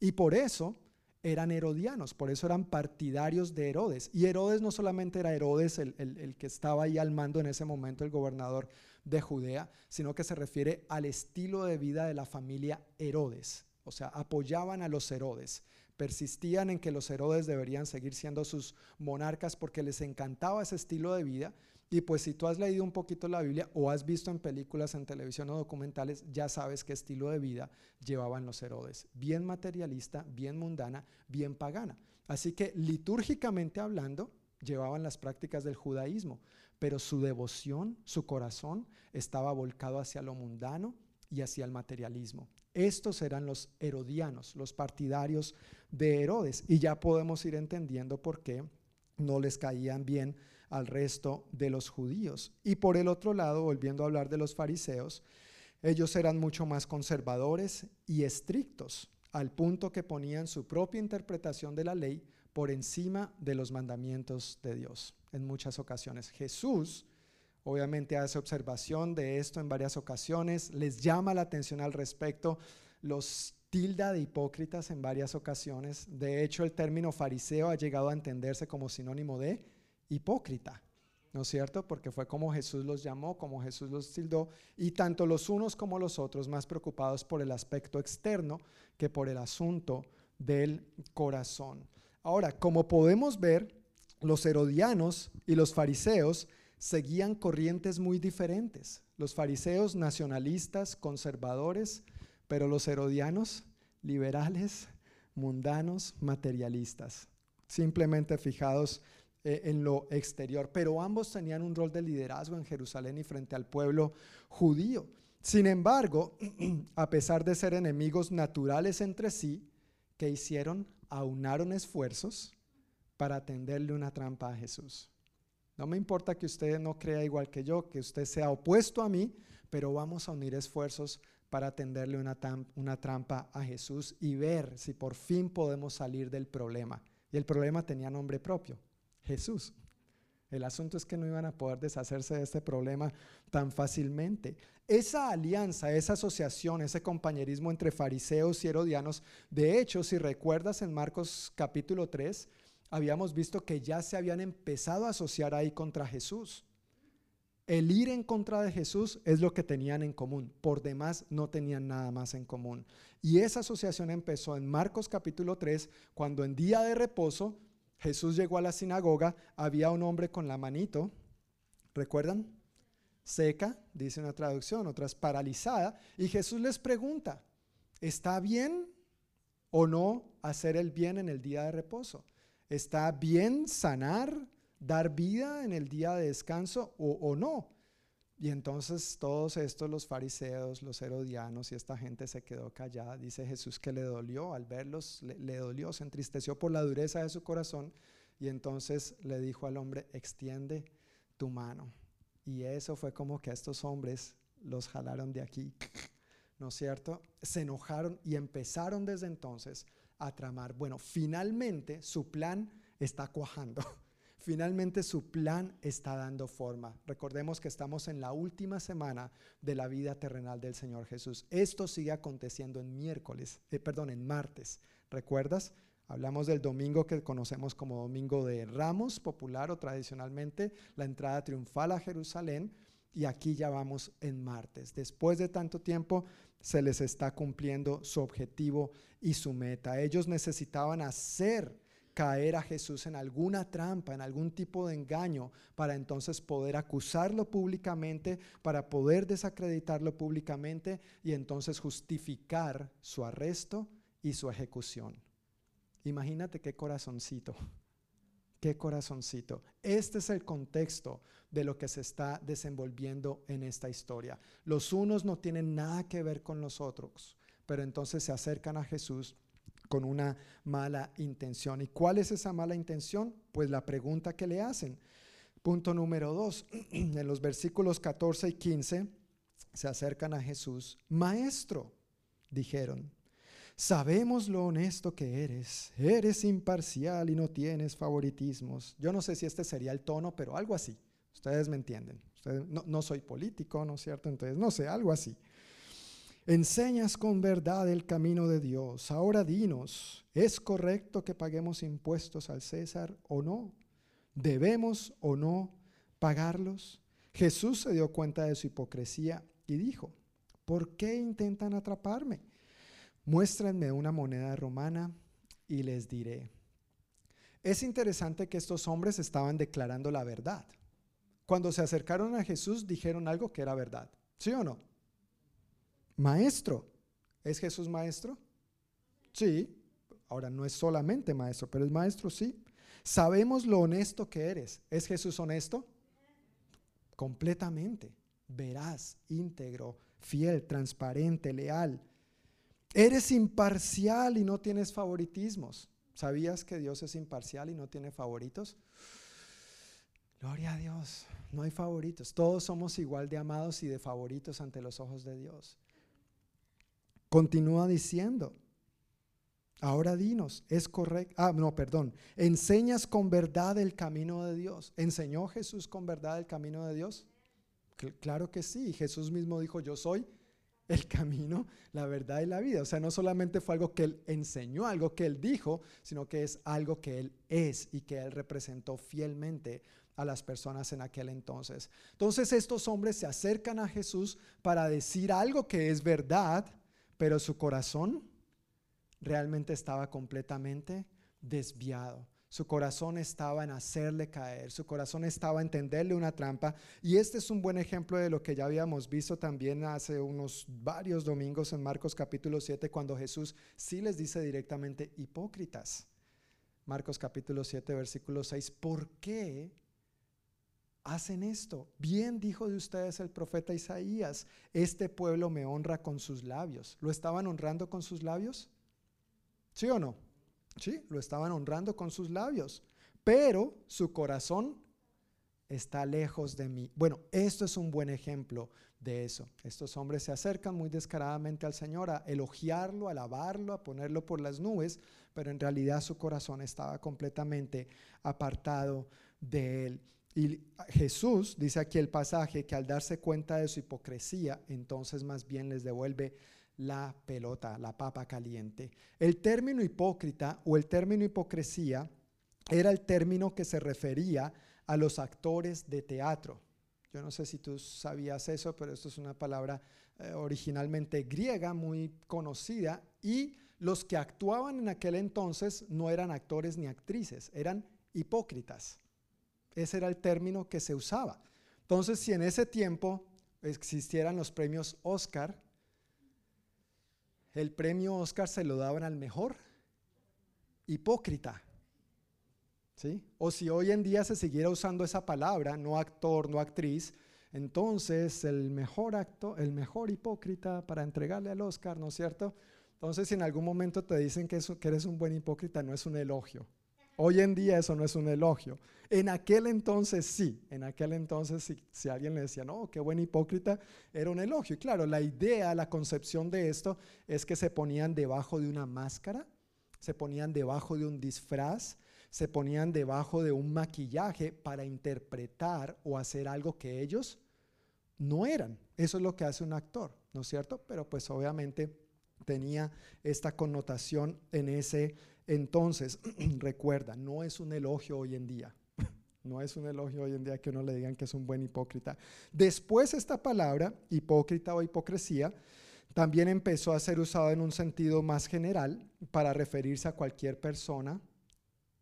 Y por eso eran herodianos, por eso eran partidarios de Herodes. Y Herodes no solamente era Herodes el, que estaba ahí al mando en ese momento, el gobernador de Judea, sino que se refiere al estilo de vida de la familia Herodes. O sea, apoyaban a los Herodes, persistían en que los Herodes deberían seguir siendo sus monarcas porque les encantaba ese estilo de vida y pues si tú has leído un poquito la Biblia o has visto en películas, en televisión o documentales, ya sabes qué estilo de vida llevaban los Herodes. Bien materialista, bien mundana, bien pagana. Así que litúrgicamente hablando, llevaban las prácticas del judaísmo, pero su devoción, su corazón estaba volcado hacia lo mundano y hacia el materialismo. Estos eran los herodianos, los partidarios de Herodes. Y ya podemos ir entendiendo por qué no les caían bien al resto de los judíos. Y por el otro lado, volviendo a hablar de los fariseos, ellos eran mucho más conservadores y estrictos, al punto que ponían su propia interpretación de la ley por encima de los mandamientos de Dios en muchas ocasiones. Jesús obviamente hace observación de esto en varias ocasiones, les llama la atención al respecto, los tilda de hipócritas en varias ocasiones. De hecho, el término fariseo ha llegado a entenderse como sinónimo de hipócrita, ¿no es cierto? Porque fue como Jesús los llamó, como Jesús los tildó, y tanto los unos como los otros más preocupados por el aspecto externo que por el asunto del corazón. Ahora, como podemos ver, los herodianos y los fariseos seguían corrientes muy diferentes. Los fariseos nacionalistas, conservadores, pero los herodianos liberales, mundanos, materialistas, simplemente fijados eh, en lo exterior, pero ambos tenían un rol de liderazgo en Jerusalén y frente al pueblo judío. Sin embargo, a pesar de ser enemigos naturales entre sí, ¿qué hicieron? Aunaron esfuerzos para tenderle una trampa a Jesús. No me importa que usted no crea igual que yo, que usted sea opuesto a mí, pero vamos a unir esfuerzos para tenderle una, una trampa a Jesús y ver si por fin podemos salir del problema. Y el problema tenía nombre propio, Jesús. El asunto es que no iban a poder deshacerse de este problema tan fácilmente. Esa alianza, esa asociación, ese compañerismo entre fariseos y herodianos, de hecho, si recuerdas en Marcos capítulo 3, habíamos visto que ya se habían empezado a asociar ahí contra Jesús. El ir en contra de Jesús es lo que tenían en común. Por demás no tenían nada más en común. Y esa asociación empezó en Marcos capítulo 3, cuando en día de reposo Jesús llegó a la sinagoga, había un hombre con la manito, ¿recuerdan? Seca, dice una traducción, otras paralizada, y Jesús les pregunta, ¿está bien o no hacer el bien en el día de reposo? ¿Está bien sanar dar vida en el día de descanso o, no. Y entonces todos estos, los fariseos, los herodianos y esta gente se quedó callada. Dice Jesús que le dolió al verlos, le, dolió, se entristeció por la dureza de su corazón y entonces le dijo al hombre, extiende tu mano. Y eso fue como que a estos hombres los jalaron de aquí, ¿no es cierto? Se enojaron y empezaron desde entonces a tramar. Bueno, finalmente su plan está cuajando. Finalmente su plan está dando forma. Recordemos que estamos en la última semana de la vida terrenal del Señor Jesús. Esto sigue aconteciendo en miércoles, eh, perdón, en martes. ¿Recuerdas? Hablamos del domingo que conocemos como Domingo de Ramos, popular o tradicionalmente, la entrada triunfal a Jerusalén, y aquí ya vamos en martes. Después de tanto tiempo, se les está cumpliendo su objetivo y su meta. Ellos necesitaban hacer caer a Jesús en alguna trampa, en algún tipo de engaño, para entonces poder acusarlo públicamente, para poder desacreditarlo públicamente y entonces justificar su arresto y su ejecución. Imagínate qué corazoncito, qué corazoncito. Este es el contexto de lo que se está desenvolviendo en esta historia. Los unos no tienen nada que ver con los otros, pero entonces se acercan a Jesús con una mala intención. ¿Y cuál es esa mala intención? Pues la pregunta que le hacen. Punto número dos, en los versículos 14 y 15 se acercan a Jesús. Maestro, dijeron, sabemos lo honesto que eres, eres imparcial y no tienes favoritismos. Yo no sé si este sería el tono, pero algo así. Ustedes me entienden. no, no soy político, ¿no es cierto? Entonces, no sé, algo así. Enseñas con verdad el camino de Dios. Ahora dinos, ¿es correcto que paguemos impuestos al César o no? ¿Debemos o no pagarlos? Jesús se dio cuenta de su hipocresía y dijo, ¿por qué intentan atraparme? Muéstrenme una moneda romana y les diré. Es interesante que estos hombres estaban declarando la verdad. Cuando se acercaron a Jesús dijeron algo que era verdad. ¿Sí o no? Maestro. ¿Es Jesús maestro? Sí. Ahora no es solamente maestro, pero es maestro, sí. Sabemos lo honesto que eres. ¿Es Jesús honesto? Completamente. Veraz, íntegro, fiel, transparente, leal. Eres imparcial y no tienes favoritismos. ¿Sabías que Dios es imparcial y no tiene favoritos? Gloria a Dios, no hay favoritos. Todos somos igual de amados y de favoritos ante los ojos de Dios. Continúa diciendo, ahora dinos, es correcto, ah, no, perdón, enseñas con verdad el camino de Dios. ¿Enseñó Jesús con verdad el camino de Dios? Claro que sí, Jesús mismo dijo, yo soy el camino, la verdad y la vida. O sea, no solamente fue algo que él enseñó, algo que él dijo, sino que es algo que él es y que él representó fielmente a las personas en aquel entonces. Entonces estos hombres se acercan a Jesús para decir algo que es verdad, pero su corazón realmente estaba completamente desviado. Su corazón estaba en hacerle caer, su corazón estaba en tenderle una trampa. Y este es un buen ejemplo de lo que ya habíamos visto también hace unos varios domingos en Marcos capítulo 7, cuando Jesús sí les dice directamente, hipócritas. Marcos capítulo 7, versículo 6, ¿por qué hacen esto? Bien dijo de ustedes el profeta Isaías, este pueblo me honra con sus labios. ¿Lo estaban honrando con sus labios? ¿Sí o no? Sí, lo estaban honrando con sus labios, pero su corazón está lejos de mí. Bueno, esto es un buen ejemplo de eso. Estos hombres se acercan muy descaradamente al Señor a elogiarlo, a alabarlo, a ponerlo por las nubes, pero en realidad su corazón estaba completamente apartado de él. Y Jesús dice aquí el pasaje que al darse cuenta de su hipocresía, entonces más bien les devuelve la pelota, la papa caliente. El término hipócrita o el término hipocresía era el término que se refería a los actores de teatro. Yo no sé si tú sabías eso, pero esto es una palabra eh, originalmente griega muy conocida y los que actuaban en aquel entonces no eran actores ni actrices, eran hipócritas. Ese era el término que se usaba. Entonces, si en ese tiempo existieran los premios Oscar, el premio Oscar se lo daban al mejor hipócrita. ¿Sí? O si hoy en día se siguiera usando esa palabra, no actor, no actriz, entonces el mejor acto, el mejor hipócrita para entregarle al Oscar, ¿no es cierto? Entonces, si en algún momento te dicen que, que eres un buen hipócrita, no es un elogio. Hoy en día eso no es un elogio. En aquel entonces sí, en aquel entonces si, si, alguien le decía, no, qué buen hipócrita, era un elogio. Y claro, la idea, la concepción de esto es que se ponían debajo de una máscara, se ponían debajo de un disfraz, se ponían debajo de un maquillaje para interpretar o hacer algo que ellos no eran. Eso es lo que hace un actor, ¿no es cierto? Pero pues obviamente tenía esta connotación en ese entonces. Recuerda, no es un elogio hoy en día. No es un elogio hoy en día que uno le digan que es un buen hipócrita. Después esta palabra, hipócrita o hipocresía, también empezó a ser usada en un sentido más general para referirse a cualquier persona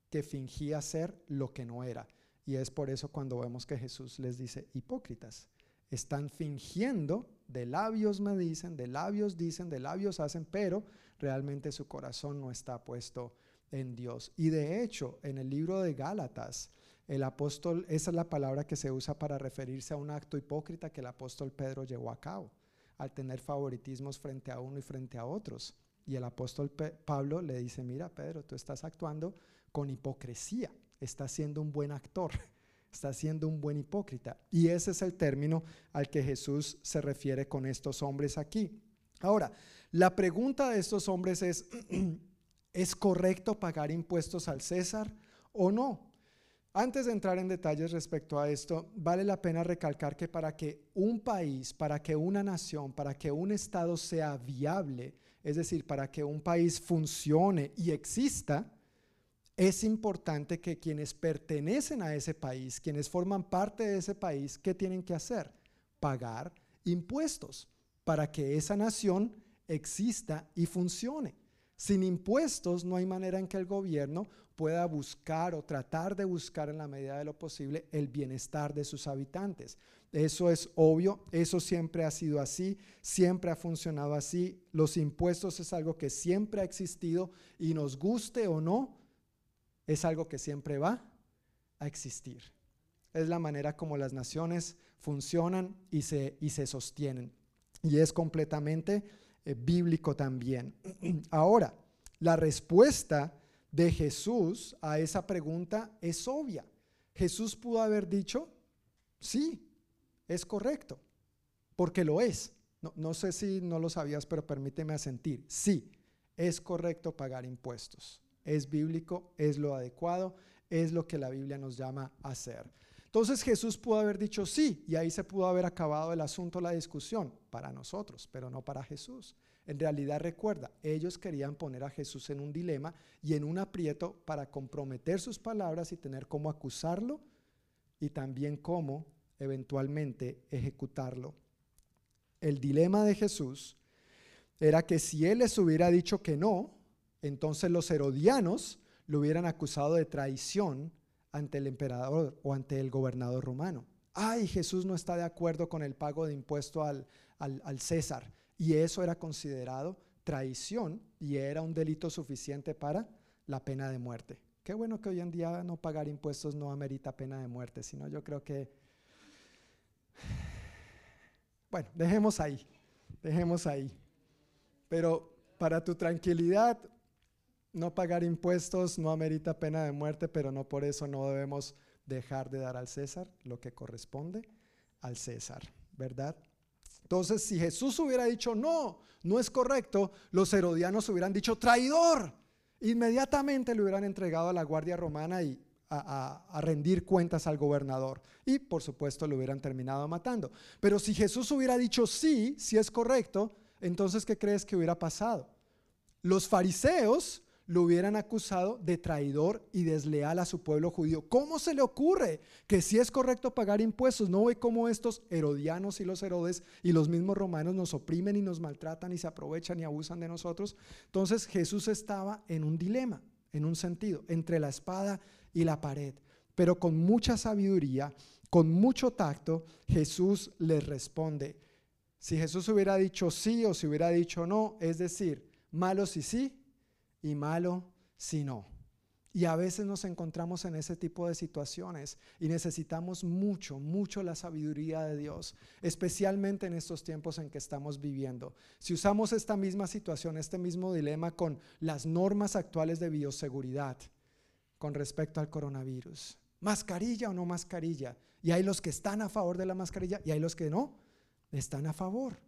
que fingía ser lo que no era. Y es por eso cuando vemos que Jesús les dice hipócritas. Están fingiendo, de labios me dicen, de labios dicen, de labios hacen, pero realmente su corazón no está puesto en Dios. Y de hecho, en el libro de Gálatas, el apóstol, esa es la palabra que se usa para referirse a un acto hipócrita que el apóstol Pedro llevó a cabo, al tener favoritismos frente a uno y frente a otros. Y el apóstol Pablo le dice, mira Pedro, tú estás actuando con hipocresía, estás siendo un buen actor está siendo un buen hipócrita. Y ese es el término al que Jesús se refiere con estos hombres aquí. Ahora, la pregunta de estos hombres es, ¿es correcto pagar impuestos al César o no? Antes de entrar en detalles respecto a esto, vale la pena recalcar que para que un país, para que una nación, para que un Estado sea viable, es decir, para que un país funcione y exista, es importante que quienes pertenecen a ese país, quienes forman parte de ese país, ¿qué tienen que hacer? Pagar impuestos para que esa nación exista y funcione. Sin impuestos no hay manera en que el gobierno pueda buscar o tratar de buscar en la medida de lo posible el bienestar de sus habitantes. Eso es obvio, eso siempre ha sido así, siempre ha funcionado así. Los impuestos es algo que siempre ha existido y nos guste o no, es algo que siempre va a existir. Es la manera como las naciones funcionan y se, y se sostienen. Y es completamente eh, bíblico también. Ahora, la respuesta de Jesús a esa pregunta es obvia. Jesús pudo haber dicho, sí, es correcto, porque lo es. No, no sé si no lo sabías, pero permíteme asentir. Sí, es correcto pagar impuestos es bíblico, es lo adecuado, es lo que la Biblia nos llama a hacer. Entonces Jesús pudo haber dicho sí y ahí se pudo haber acabado el asunto, la discusión, para nosotros, pero no para Jesús. En realidad recuerda, ellos querían poner a Jesús en un dilema y en un aprieto para comprometer sus palabras y tener cómo acusarlo y también cómo eventualmente ejecutarlo. El dilema de Jesús era que si él les hubiera dicho que no, entonces los herodianos lo hubieran acusado de traición ante el emperador o ante el gobernador romano. Ay, Jesús no está de acuerdo con el pago de impuesto al, al, César. Y eso era considerado traición y era un delito suficiente para la pena de muerte. Qué bueno que hoy en día no pagar impuestos no amerita pena de muerte, sino yo creo que... Bueno, dejemos ahí, dejemos ahí. Pero para tu tranquilidad, no pagar impuestos no amerita pena de muerte, pero no por eso no debemos dejar de dar al César lo que corresponde al César, ¿verdad? Entonces, si Jesús hubiera dicho, no, no es correcto, los herodianos hubieran dicho, traidor. Inmediatamente le hubieran entregado a la Guardia Romana y a, a, rendir cuentas al gobernador. Y por supuesto lo hubieran terminado matando. Pero si Jesús hubiera dicho sí, si es correcto, entonces ¿qué crees que hubiera pasado? Los fariseos lo hubieran acusado de traidor y desleal a su pueblo judío. ¿Cómo se le ocurre que si es correcto pagar impuestos? ¿No ve cómo estos herodianos y los herodes y los mismos romanos nos oprimen y nos maltratan y se aprovechan y abusan de nosotros? Entonces Jesús estaba en un dilema, en un sentido, entre la espada y la pared. Pero con mucha sabiduría, con mucho tacto, Jesús les responde. Si Jesús hubiera dicho sí o si hubiera dicho no, es decir, malo si sí, y malo si no. Y a veces nos encontramos en ese tipo de situaciones y necesitamos mucho, mucho la sabiduría de Dios, especialmente en estos tiempos en que estamos viviendo. Si usamos esta misma situación, este mismo dilema con las normas actuales de bioseguridad con respecto al coronavirus, mascarilla o no mascarilla, y hay los que están a favor de la mascarilla y hay los que no, están a favor.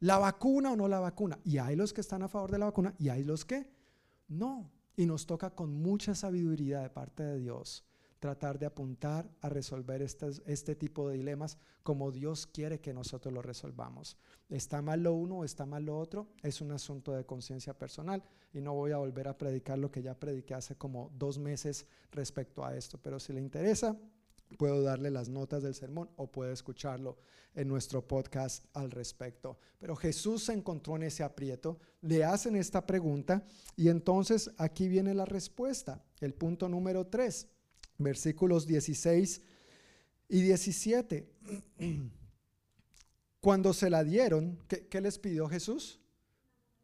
La vacuna o no la vacuna, y hay los que están a favor de la vacuna y hay los que no. Y nos toca con mucha sabiduría de parte de Dios tratar de apuntar a resolver este, tipo de dilemas como Dios quiere que nosotros lo resolvamos. ¿Está mal lo uno o está mal lo otro? Es un asunto de conciencia personal y no voy a volver a predicar lo que ya prediqué hace como dos meses respecto a esto, pero si le interesa, puedo darle las notas del sermón o puede escucharlo en nuestro podcast al respecto. Pero Jesús se encontró en ese aprieto, le hacen esta pregunta y entonces aquí viene la respuesta, el punto número 3, versículos 16 y 17. Cuando se la dieron, ¿qué, ¿qué, les pidió Jesús?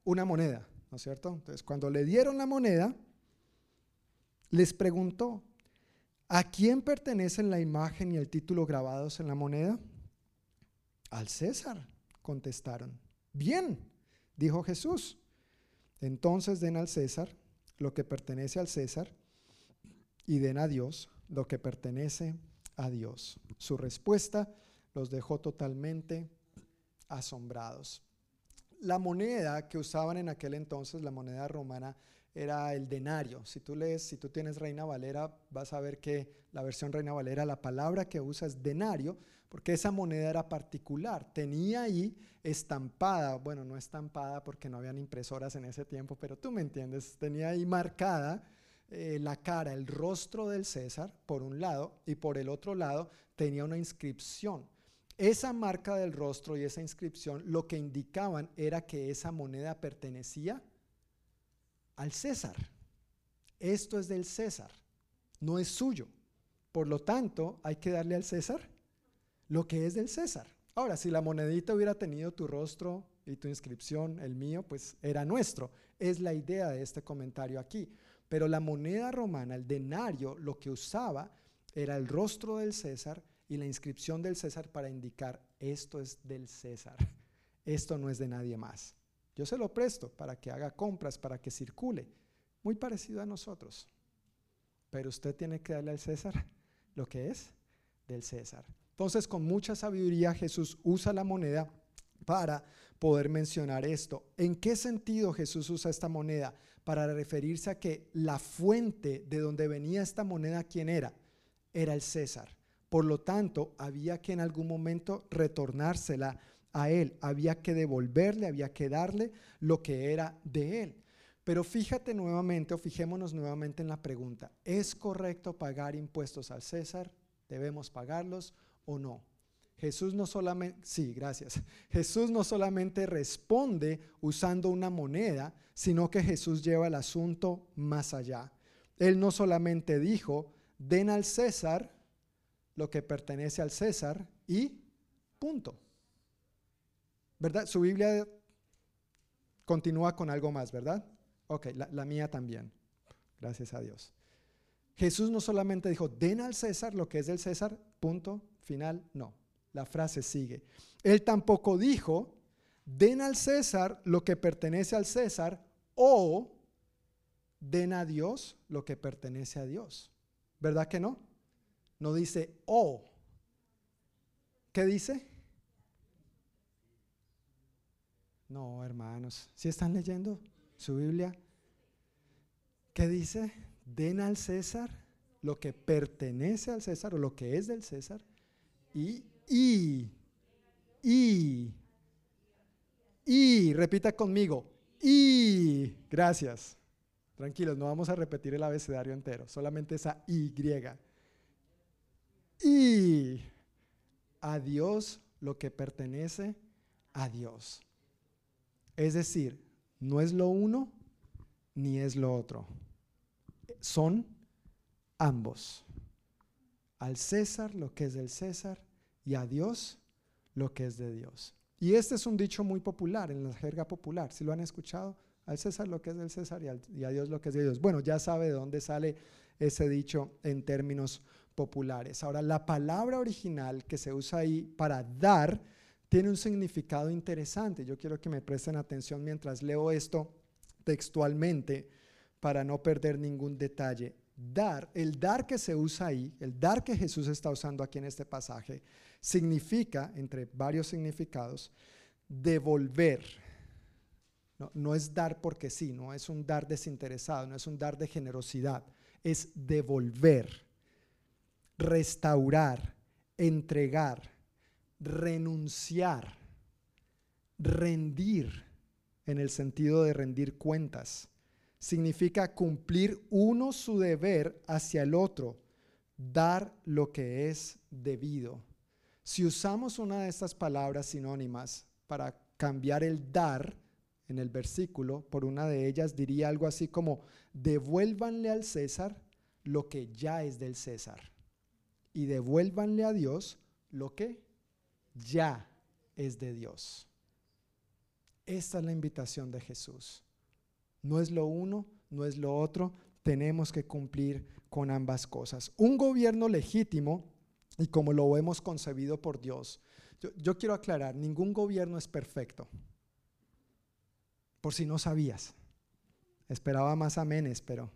Una moneda, ¿no es cierto? Entonces, cuando le dieron la moneda, les preguntó, ¿A quién pertenecen la imagen y el título grabados en la moneda? Al César, contestaron. Bien, dijo Jesús. Entonces den al César lo que pertenece al César y den a Dios lo que pertenece a Dios. Su respuesta los dejó totalmente asombrados. La moneda que usaban en aquel entonces, la moneda romana, era el denario. Si tú lees, si tú tienes Reina Valera, vas a ver que la versión Reina Valera, la palabra que usa es denario, porque esa moneda era particular. Tenía ahí estampada, bueno, no estampada porque no habían impresoras en ese tiempo, pero tú me entiendes, tenía ahí marcada eh, la cara, el rostro del César, por un lado, y por el otro lado tenía una inscripción. Esa marca del rostro y esa inscripción lo que indicaban era que esa moneda pertenecía al César. Esto es del César, no es suyo. Por lo tanto, hay que darle al César lo que es del César. Ahora, si la monedita hubiera tenido tu rostro y tu inscripción, el mío, pues era nuestro. Es la idea de este comentario aquí. Pero la moneda romana, el denario, lo que usaba era el rostro del César y la inscripción del César para indicar esto es del César. Esto no es de nadie más. Yo se lo presto para que haga compras, para que circule. Muy parecido a nosotros. Pero usted tiene que darle al César lo que es del César. Entonces, con mucha sabiduría, Jesús usa la moneda para poder mencionar esto. ¿En qué sentido Jesús usa esta moneda? Para referirse a que la fuente de donde venía esta moneda, ¿quién era? Era el César. Por lo tanto, había que en algún momento retornársela a él, había que devolverle, había que darle lo que era de él. Pero fíjate nuevamente o fijémonos nuevamente en la pregunta, ¿es correcto pagar impuestos al César? ¿Debemos pagarlos o no? Jesús no solamente, sí, gracias. Jesús no solamente responde usando una moneda, sino que Jesús lleva el asunto más allá. Él no solamente dijo, den al César lo que pertenece al César y punto. ¿Verdad? Su Biblia continúa con algo más, ¿verdad? Ok, la, mía también, gracias a Dios. Jesús no solamente dijo, den al César lo que es del César, punto, final, no. La frase sigue. Él tampoco dijo, den al César lo que pertenece al César o den a Dios lo que pertenece a Dios. ¿Verdad que no? No dice o. ¿Qué dice? No, hermanos, si están leyendo su Biblia, ¿qué dice? Den al César lo que pertenece al César o lo que es del César y, y, y, y, repita conmigo, y, gracias. Tranquilos, no vamos a repetir el abecedario entero, solamente esa Y. Y a Dios lo que pertenece a Dios. Es decir, no es lo uno ni es lo otro. Son ambos. Al César lo que es del César y a Dios lo que es de Dios. Y este es un dicho muy popular en la jerga popular. Si lo han escuchado, al César lo que es del César y, a Dios lo que es de Dios. Bueno, ya sabe de dónde sale ese dicho en términos populares. Ahora, la palabra original que se usa ahí para dar tiene un significado interesante. Yo quiero que me presten atención mientras leo esto textualmente para no perder ningún detalle. Dar, el dar que se usa ahí, el dar que Jesús está usando aquí en este pasaje, significa, entre varios significados, devolver. No, no es dar porque sí, no es un dar desinteresado, no es un dar de generosidad, es devolver, restaurar, entregar renunciar, rendir, en el sentido de rendir cuentas. Significa cumplir uno su deber hacia el otro, dar lo que es debido. Si usamos una de estas palabras sinónimas para cambiar el dar en el versículo, por una de ellas diría algo así como, devuélvanle al César lo que ya es del César y devuélvanle a Dios lo que ya es de Dios. Esta es la invitación de Jesús. No es lo uno, no es lo otro, tenemos que cumplir con ambas cosas. Un gobierno legítimo, y como lo hemos concebido por Dios, yo, quiero aclarar, ningún gobierno es perfecto. Por si no sabías. Esperaba más amenes, pero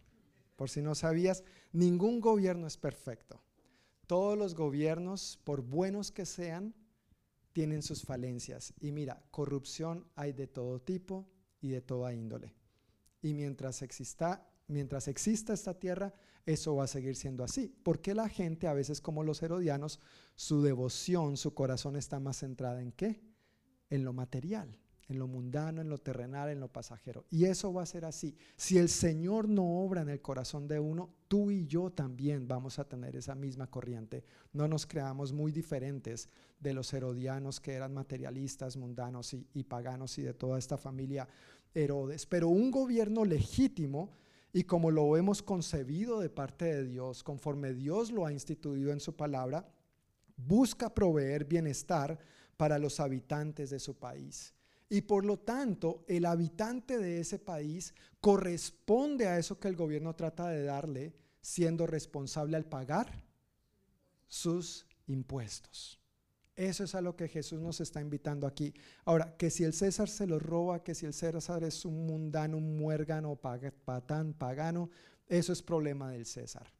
por si no sabías, ningún gobierno es perfecto. Todos los gobiernos, por buenos que sean, tienen sus falencias. Y mira, corrupción hay de todo tipo y de toda índole. Y mientras exista, mientras exista esta tierra, eso va a seguir siendo así. Porque la gente, a veces como los herodianos, su devoción, su corazón está más centrada en qué? En lo material en lo mundano, en lo terrenal, en lo pasajero. Y eso va a ser así. Si el Señor no obra en el corazón de uno, tú y yo también vamos a tener esa misma corriente. No nos creamos muy diferentes de los herodianos que eran materialistas, mundanos y, paganos y de toda esta familia Herodes. Pero un gobierno legítimo y como lo hemos concebido de parte de Dios, conforme Dios lo ha instituido en su palabra, busca proveer bienestar para los habitantes de su país. Y por lo tanto, el habitante de ese país corresponde a eso que el gobierno trata de darle, siendo responsable al pagar sus impuestos. Eso es a lo que Jesús nos está invitando aquí. Ahora, que si el César se lo roba, que si el César es un mundano, un muérgano, patán, pagano, eso es problema del César.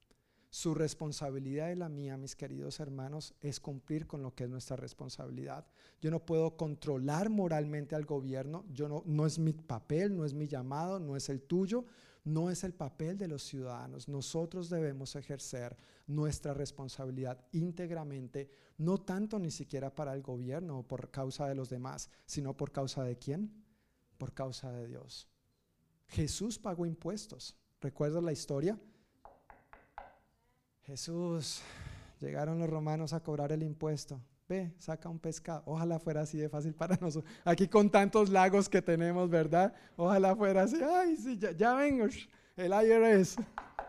Su responsabilidad y la mía, mis queridos hermanos, es cumplir con lo que es nuestra responsabilidad. Yo no puedo controlar moralmente al gobierno, yo no, no es mi papel, no es mi llamado, no es el tuyo, no es el papel de los ciudadanos. Nosotros debemos ejercer nuestra responsabilidad íntegramente, no tanto ni siquiera para el gobierno o por causa de los demás, sino por causa de quién? Por causa de Dios. Jesús pagó impuestos. ¿Recuerdas la historia? Jesús, llegaron los romanos a cobrar el impuesto. Ve, saca un pescado. Ojalá fuera así de fácil para nosotros. Aquí con tantos lagos que tenemos, ¿verdad? Ojalá fuera así. Ay, sí, ya, vengo. El IRS.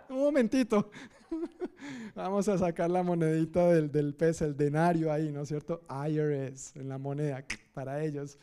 Un momentito. Vamos a sacar la monedita del, del pez, el denario ahí, ¿no es cierto? IRS, en la moneda, para ellos.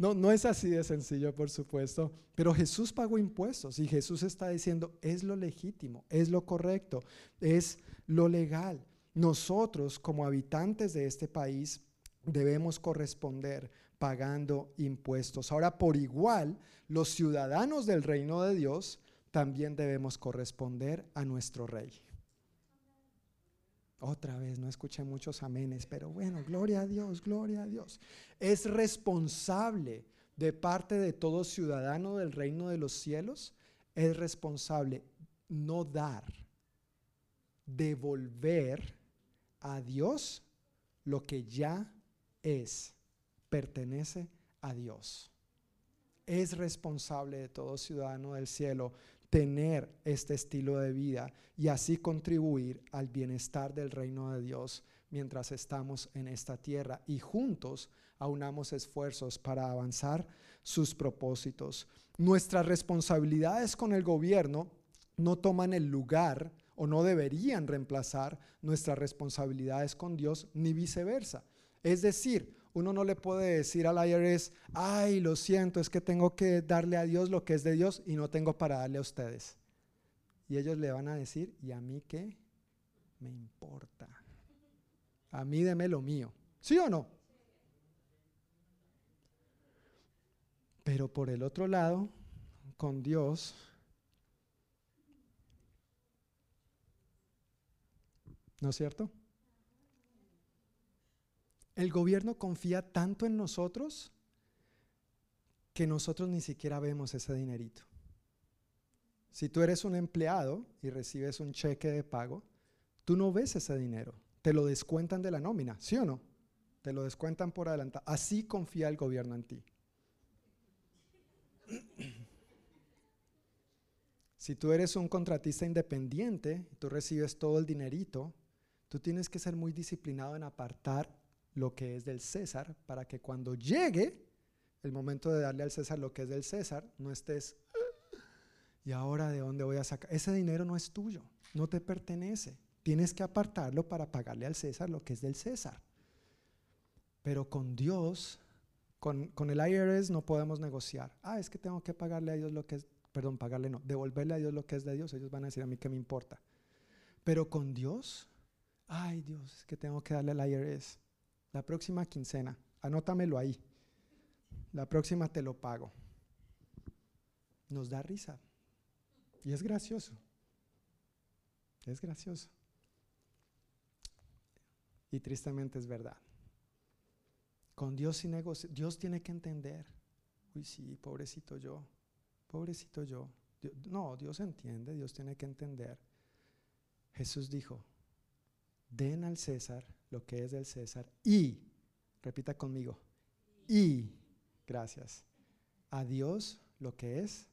No, no es así de sencillo, por supuesto, pero Jesús pagó impuestos y Jesús está diciendo, es lo legítimo, es lo correcto, es lo legal. Nosotros como habitantes de este país debemos corresponder pagando impuestos. Ahora, por igual, los ciudadanos del reino de Dios también debemos corresponder a nuestro rey. Otra vez, no escuché muchos amenes, pero bueno, gloria a Dios, gloria a Dios. Es responsable de parte de todo ciudadano del reino de los cielos, es responsable no dar, devolver a Dios lo que ya es, pertenece a Dios. Es responsable de todo ciudadano del cielo tener este estilo de vida y así contribuir al bienestar del reino de Dios mientras estamos en esta tierra y juntos aunamos esfuerzos para avanzar sus propósitos. Nuestras responsabilidades con el gobierno no toman el lugar o no deberían reemplazar nuestras responsabilidades con Dios ni viceversa. Es decir, uno no le puede decir al IRS, ay, lo siento, es que tengo que darle a Dios lo que es de Dios y no tengo para darle a ustedes. Y ellos le van a decir, ¿y a mí qué? Me importa. A mí deme lo mío. ¿Sí o no? Pero por el otro lado, con Dios, ¿no es cierto? El gobierno confía tanto en nosotros que nosotros ni siquiera vemos ese dinerito. Si tú eres un empleado y recibes un cheque de pago, tú no ves ese dinero, te lo descuentan de la nómina, ¿sí o no? Te lo descuentan por adelantado. Así confía el gobierno en ti. Si tú eres un contratista independiente, tú recibes todo el dinerito, tú tienes que ser muy disciplinado en apartar lo que es del César, para que cuando llegue el momento de darle al César lo que es del César, no estés, ah, ¿y ahora de dónde voy a sacar? Ese dinero no es tuyo, no te pertenece. Tienes que apartarlo para pagarle al César lo que es del César. Pero con Dios, con, con, el IRS no podemos negociar. Ah, es que tengo que pagarle a Dios lo que es, perdón, pagarle no, devolverle a Dios lo que es de Dios. Ellos van a decir a mí que me importa. Pero con Dios, ay Dios, es que tengo que darle al IRS la próxima quincena, anótamelo ahí. La próxima te lo pago. Nos da risa. Y es gracioso. Es gracioso. Y tristemente es verdad. Con Dios sin negocio, Dios tiene que entender. Uy, sí, pobrecito yo. Pobrecito yo. no, Dios entiende, Dios tiene que entender. Jesús dijo, den al César lo que es del César y, repita conmigo, y, gracias, a Dios lo que es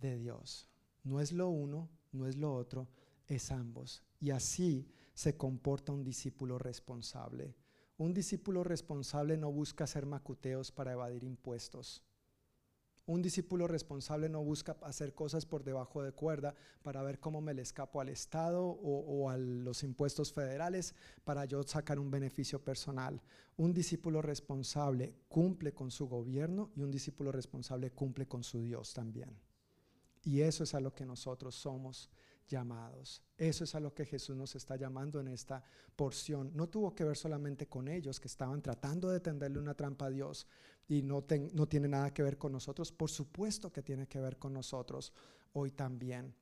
de Dios. No es lo uno, no es lo otro, es ambos. Y así se comporta un discípulo responsable. Un discípulo responsable no busca hacer macuteos para evadir impuestos. Un discípulo responsable no busca hacer cosas por debajo de cuerda para ver cómo me le escapo al Estado o, a los impuestos federales para yo sacar un beneficio personal. Un discípulo responsable cumple con su gobierno y un discípulo responsable cumple con su Dios también. Y eso es a lo que nosotros somos llamados. Eso es a lo que Jesús nos está llamando en esta porción. No tuvo que ver solamente con ellos que estaban tratando de tenderle una trampa a Dios, y no, tiene nada que ver con nosotros. Por supuesto que tiene que ver con nosotros hoy también.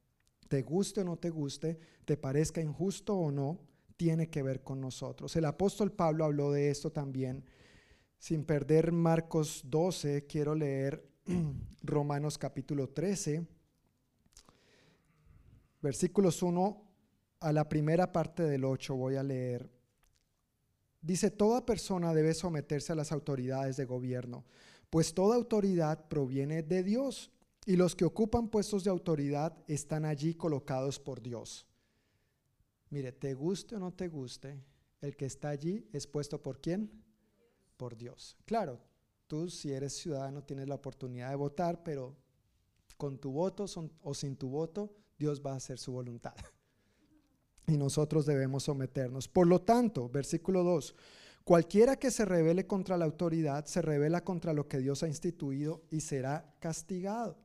Te guste o no te guste, te parezca injusto o no, tiene que ver con nosotros. El apóstol Pablo habló de esto también. Sin perder Marcos 12, quiero leer Romanos capítulo 13, versículos 1 a la primera parte del 8 voy a leer. Dice, toda persona debe someterse a las autoridades de gobierno, pues toda autoridad proviene de Dios y los que ocupan puestos de autoridad están allí colocados por Dios. Mire, te guste o no te guste, el que está allí es puesto por quién? Por Dios. Claro, tú si eres ciudadano tienes la oportunidad de votar, pero con tu voto o sin tu voto, Dios va a hacer su voluntad y nosotros debemos someternos. Por lo tanto, versículo 2, Cualquiera que se revele contra la autoridad se revela contra lo que Dios ha instituido y será castigado.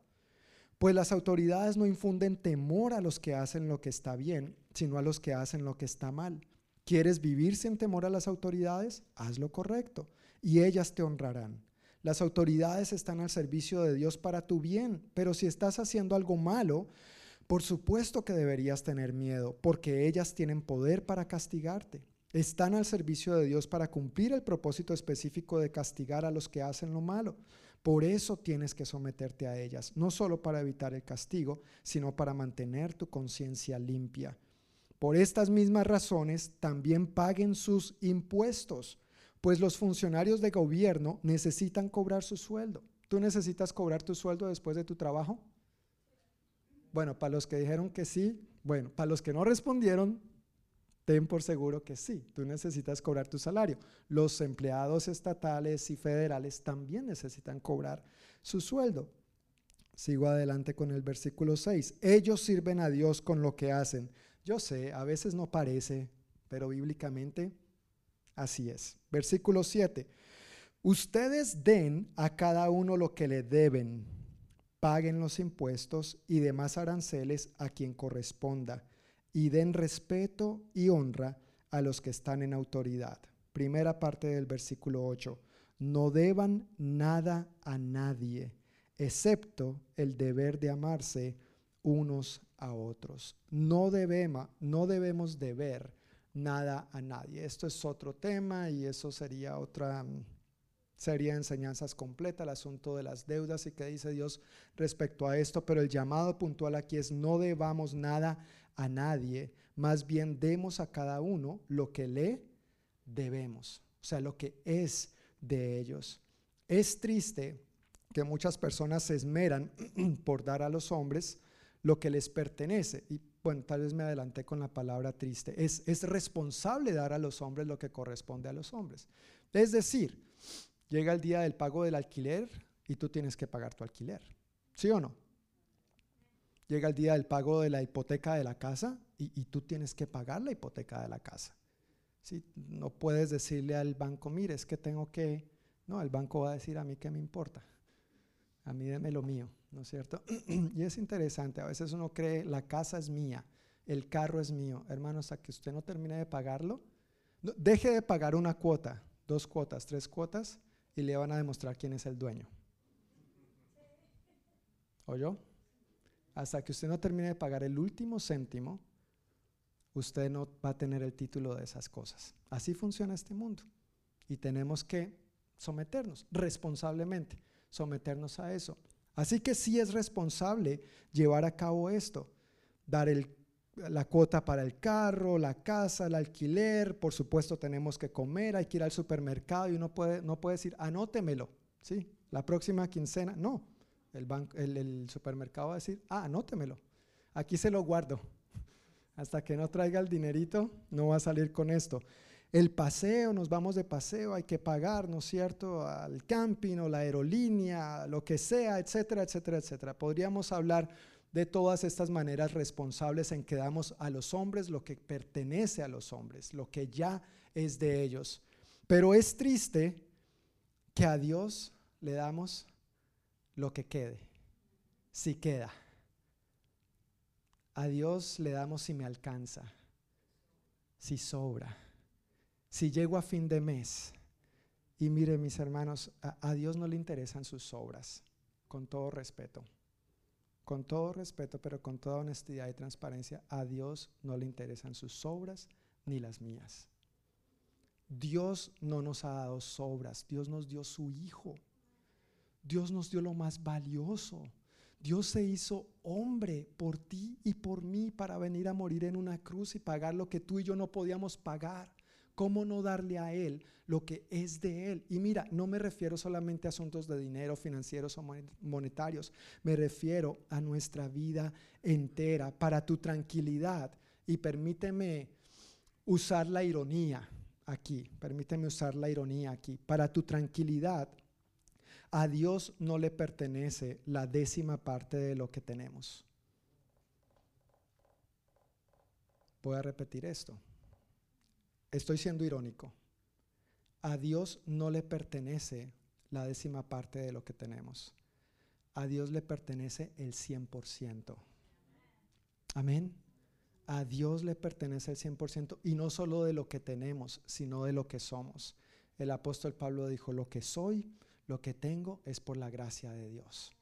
Pues las autoridades no infunden temor a los que hacen lo que está bien, sino a los que hacen lo que está mal. ¿Quieres vivir sin temor a las autoridades? Haz lo correcto y ellas te honrarán. Las autoridades están al servicio de Dios para tu bien, pero si estás haciendo algo malo, por supuesto que deberías tener miedo, porque ellas tienen poder para castigarte. Están al servicio de Dios para cumplir el propósito específico de castigar a los que hacen lo malo. Por eso tienes que someterte a ellas, no solo para evitar el castigo, sino para mantener tu conciencia limpia. Por estas mismas razones, también paguen sus impuestos pues los funcionarios de gobierno necesitan cobrar su sueldo. ¿Tú necesitas cobrar tu sueldo después de tu trabajo? Bueno, para los que dijeron que sí, bueno, para los que no respondieron, ten por seguro que sí, tú necesitas cobrar tu salario. Los empleados estatales y federales también necesitan cobrar su sueldo. Sigo adelante con el versículo 6. Ellos sirven a Dios con lo que hacen. Yo sé, a veces no parece, pero bíblicamente Así es. Versículo 7. Ustedes den a cada uno lo que le deben, paguen los impuestos y demás aranceles a quien corresponda, y den respeto y honra a los que están en autoridad. Primera parte del versículo 8. No deban nada a nadie, excepto el deber de amarse unos a otros. No debemos, no debemos deber nada a nadie. Esto es otro tema y eso sería otra sería enseñanzas completa, el asunto de las deudas y qué dice Dios respecto a esto, pero el llamado puntual aquí es no debamos nada a nadie, más bien demos a cada uno lo que le debemos, o sea, lo que es de ellos. Es triste que muchas personas se esmeran por dar a los hombres lo que les pertenece y bueno, tal vez me adelanté con la palabra triste, es, es responsable dar a los hombres lo que corresponde a los hombres. Es decir, llega el día del pago del alquiler y tú tienes que pagar tu alquiler. ¿Sí o no? Llega el día del pago de la hipoteca de la casa y, tú tienes que pagar la hipoteca de la casa. ¿Sí? No puedes decirle al banco, mire, es que tengo que... No, el banco va a decir a mí qué me importa. A mí deme lo mío. ¿no es cierto? y es interesante, a veces uno cree, la casa es mía, el carro es mío. Hermano, hasta que usted no termine de pagarlo, deje de pagar una cuota, dos cuotas, tres cuotas, y le van a demostrar quién es el dueño. ¿Oyó? Hasta que usted no termine de pagar el último céntimo, usted no va a tener el título de esas cosas. Así funciona este mundo. Y tenemos que someternos responsablemente, someternos a eso. Así que sí es responsable llevar a cabo esto, dar la cuota para el carro, la casa, el alquiler, por supuesto tenemos que comer, hay que ir al supermercado y uno puede, no puede decir, anótemelo, ¿sí? La próxima quincena, no, el, el, el supermercado va a decir, ah, anótemelo, aquí se lo guardo, hasta que no traiga el dinerito, no va a salir con esto el paseo, nos vamos de paseo, hay que pagar, ¿no es cierto?, al camping o la aerolínea, lo que sea, etcétera, etcétera, etcétera. Podríamos hablar de todas estas maneras responsables en que damos a los hombres lo que pertenece a los hombres, lo que ya es de ellos. Pero es triste que a Dios le damos lo que quede, si queda. A Dios le damos si me alcanza, si sobra si llego a fin de mes y mire mis hermanos, a, Dios no le interesan sus obras, con todo respeto, con todo respeto, pero con toda honestidad y transparencia, a Dios no le interesan sus obras ni las mías. Dios no nos ha dado sobras, Dios nos dio su Hijo. Dios nos dio lo más valioso. Dios se hizo hombre por ti y por mí para venir a morir en una cruz y pagar lo que tú y yo no podíamos pagar. ¿Cómo no darle a Él lo que es de Él? Y mira, no me refiero solamente a asuntos de dinero, financieros o monetarios, me refiero a nuestra vida entera, para tu tranquilidad. Y permíteme usar la ironía aquí, permíteme usar la ironía aquí, para tu tranquilidad. A Dios no le pertenece la décima parte de lo que tenemos. Voy a repetir esto. Estoy siendo irónico. a Dios no le pertenece la décima parte de lo que tenemos. A Dios le pertenece el 100%. Amén. A Dios le pertenece el 100% y no solo de lo que tenemos, sino de lo que somos. El apóstol Pablo dijo, lo que soy, lo que tengo es por la gracia de Dios.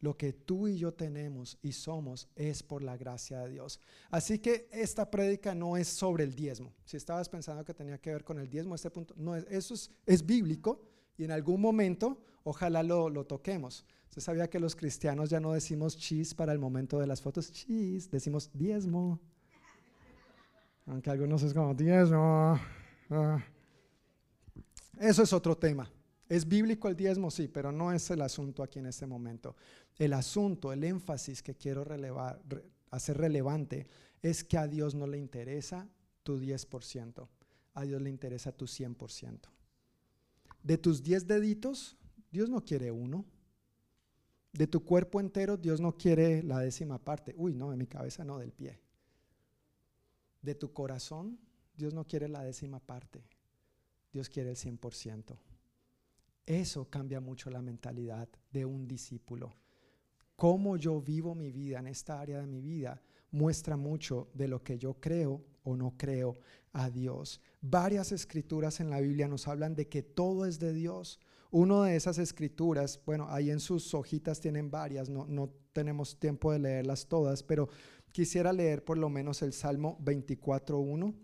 Lo que tú y yo tenemos y somos es por la gracia de Dios. Así que esta prédica no es sobre el diezmo. Si estabas pensando que tenía que ver con el diezmo, este punto, no es, eso es, bíblico y en algún momento ojalá lo, lo toquemos. ¿Usted sabía que los cristianos ya no decimos chis para el momento de las fotos? Chis, decimos diezmo. Aunque algunos es como diezmo. Ah. Eso es otro tema. ¿Es bíblico el diezmo? Sí, pero no es el asunto aquí en este momento. El asunto, el énfasis que quiero hacer relevante es que a Dios no le interesa tu 10%, a Dios le interesa tu 100%. De tus 10 deditos, Dios no quiere uno. De tu cuerpo entero, Dios no quiere la décima parte. Uy, no, de mi cabeza no, del pie. De tu corazón, Dios no quiere la décima parte. Dios quiere el 100%. Eso cambia mucho la mentalidad de un discípulo. Cómo yo vivo mi vida en esta área de mi vida muestra mucho de lo que yo creo o no creo a Dios. Varias escrituras en la Biblia nos hablan de que todo es de Dios. Una de esas escrituras, bueno, ahí en sus hojitas tienen varias, no, no tenemos tiempo de leerlas todas, pero quisiera leer por lo menos el Salmo 24.1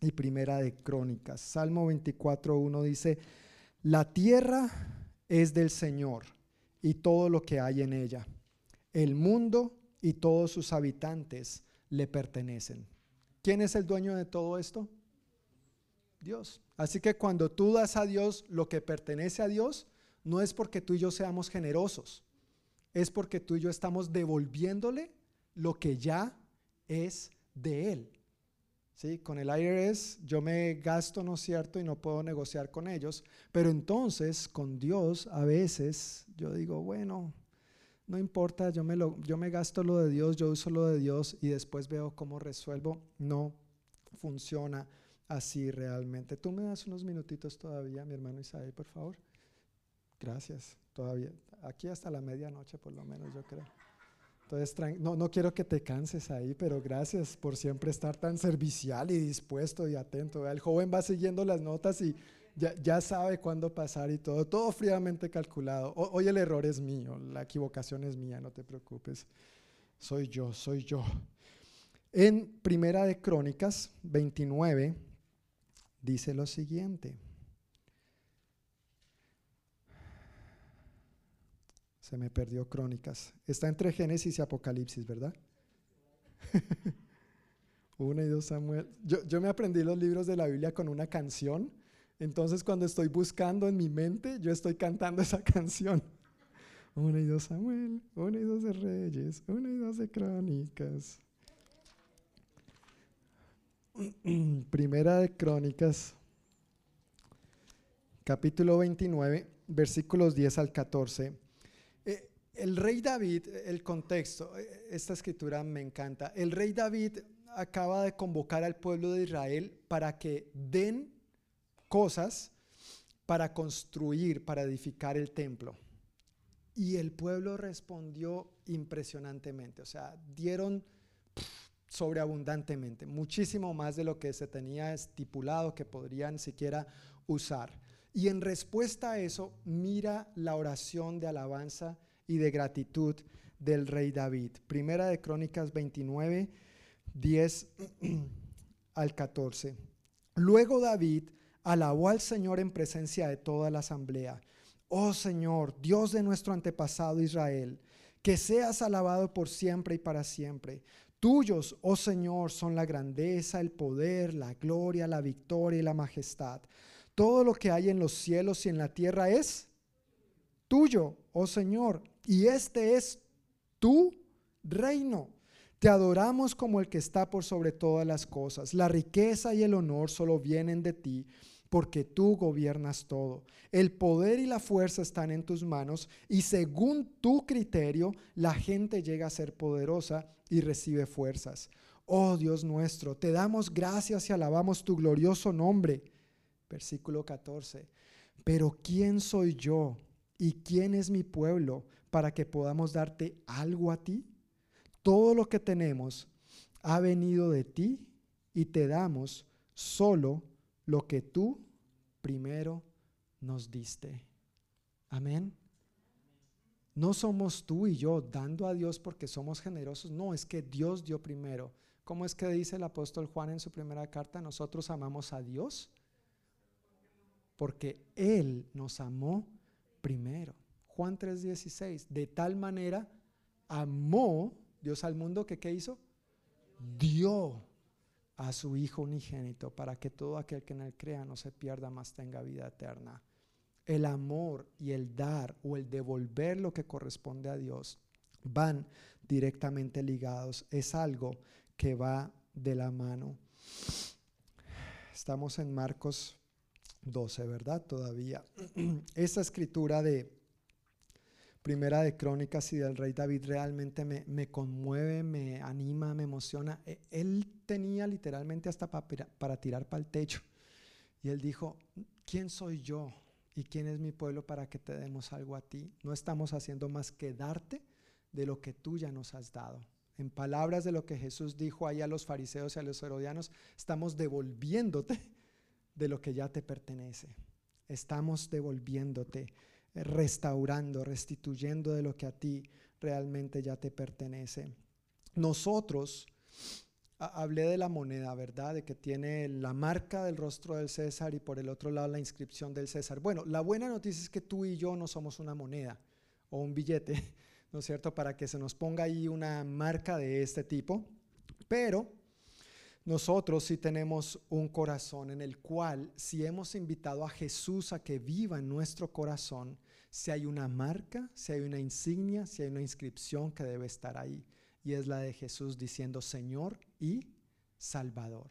y Primera de Crónicas. Salmo 24.1 dice, la tierra es del Señor y todo lo que hay en ella. El mundo y todos sus habitantes le pertenecen. ¿Quién es el dueño de todo esto? Dios. Así que cuando tú das a Dios lo que pertenece a Dios, no es porque tú y yo seamos generosos, es porque tú y yo estamos devolviéndole lo que ya es de Él. ¿Sí? Con el IRS yo me gasto, ¿no es cierto? Y no puedo negociar con ellos. Pero entonces con Dios a veces yo digo, bueno, no importa, yo me, lo, yo me gasto lo de Dios, yo uso lo de Dios y después veo cómo resuelvo. No funciona así realmente. Tú me das unos minutitos todavía, mi hermano Isaí, por favor. Gracias, todavía. Aquí hasta la medianoche por lo menos, yo creo. Entonces, no, no quiero que te canses ahí, pero gracias por siempre estar tan servicial y dispuesto y atento. El joven va siguiendo las notas y ya, ya sabe cuándo pasar y todo, todo fríamente calculado. hoy el error es mío, la equivocación es mía, no te preocupes. Soy yo, soy yo. En Primera de Crónicas 29 dice lo siguiente. Me perdió Crónicas. Está entre Génesis y Apocalipsis, ¿verdad? Una y dos Samuel. Yo, yo me aprendí los libros de la Biblia con una canción. Entonces cuando estoy buscando en mi mente, yo estoy cantando esa canción. Una y dos Samuel, una y dos de Reyes, una y dos de Crónicas. Primera de Crónicas, capítulo 29, versículos 10 al 14 el rey David, el contexto, esta escritura me encanta. El rey David acaba de convocar al pueblo de Israel para que den cosas para construir, para edificar el templo. Y el pueblo respondió impresionantemente, o sea, dieron sobreabundantemente, muchísimo más de lo que se tenía estipulado que podrían siquiera usar. Y en respuesta a eso, mira la oración de alabanza y de gratitud del rey David. Primera de Crónicas 29, 10 al 14. Luego David alabó al Señor en presencia de toda la asamblea. Oh Señor, Dios de nuestro antepasado Israel, que seas alabado por siempre y para siempre. Tuyos, oh Señor, son la grandeza, el poder, la gloria, la victoria y la majestad. Todo lo que hay en los cielos y en la tierra es tuyo, oh Señor, y este es tu reino. Te adoramos como el que está por sobre todas las cosas. La riqueza y el honor solo vienen de ti, porque tú gobiernas todo. El poder y la fuerza están en tus manos, y según tu criterio, la gente llega a ser poderosa y recibe fuerzas. Oh Dios nuestro, te damos gracias y alabamos tu glorioso nombre. Versículo 14. Pero ¿quién soy yo y quién es mi pueblo para que podamos darte algo a ti? Todo lo que tenemos ha venido de ti y te damos solo lo que tú primero nos diste. Amén. No somos tú y yo dando a Dios porque somos generosos, no, es que Dios dio primero. ¿Cómo es que dice el apóstol Juan en su primera carta? Nosotros amamos a Dios porque Él nos amó primero. Juan 3:16, de tal manera amó Dios al mundo que ¿qué hizo? Dio a su Hijo unigénito para que todo aquel que en él crea no se pierda, más tenga vida eterna. El amor y el dar o el devolver lo que corresponde a Dios van directamente ligados. Es algo que va de la mano. Estamos en Marcos 12, ¿verdad? Todavía. Esta escritura de Primera de Crónicas y del rey David realmente me, me conmueve, me anima, me emociona. E, él tenía literalmente hasta para, para tirar para el techo. Y él dijo, ¿quién soy yo? ¿Y quién es mi pueblo para que te demos algo a ti? No estamos haciendo más que darte de lo que tú ya nos has dado. En palabras de lo que Jesús dijo ahí a los fariseos y a los herodianos, estamos devolviéndote de lo que ya te pertenece. Estamos devolviéndote, restaurando, restituyendo de lo que a ti realmente ya te pertenece. Nosotros, hablé de la moneda, ¿verdad? De que tiene la marca del rostro del César y por el otro lado la inscripción del César. Bueno, la buena noticia es que tú y yo no somos una moneda o un billete, ¿no es cierto? Para que se nos ponga ahí una marca de este tipo, pero nosotros sí tenemos un corazón en el cual, si hemos invitado a Jesús a que viva en nuestro corazón, si hay una marca, si hay una insignia, si hay una inscripción que debe estar ahí. Y es la de Jesús diciendo Señor y Salvador.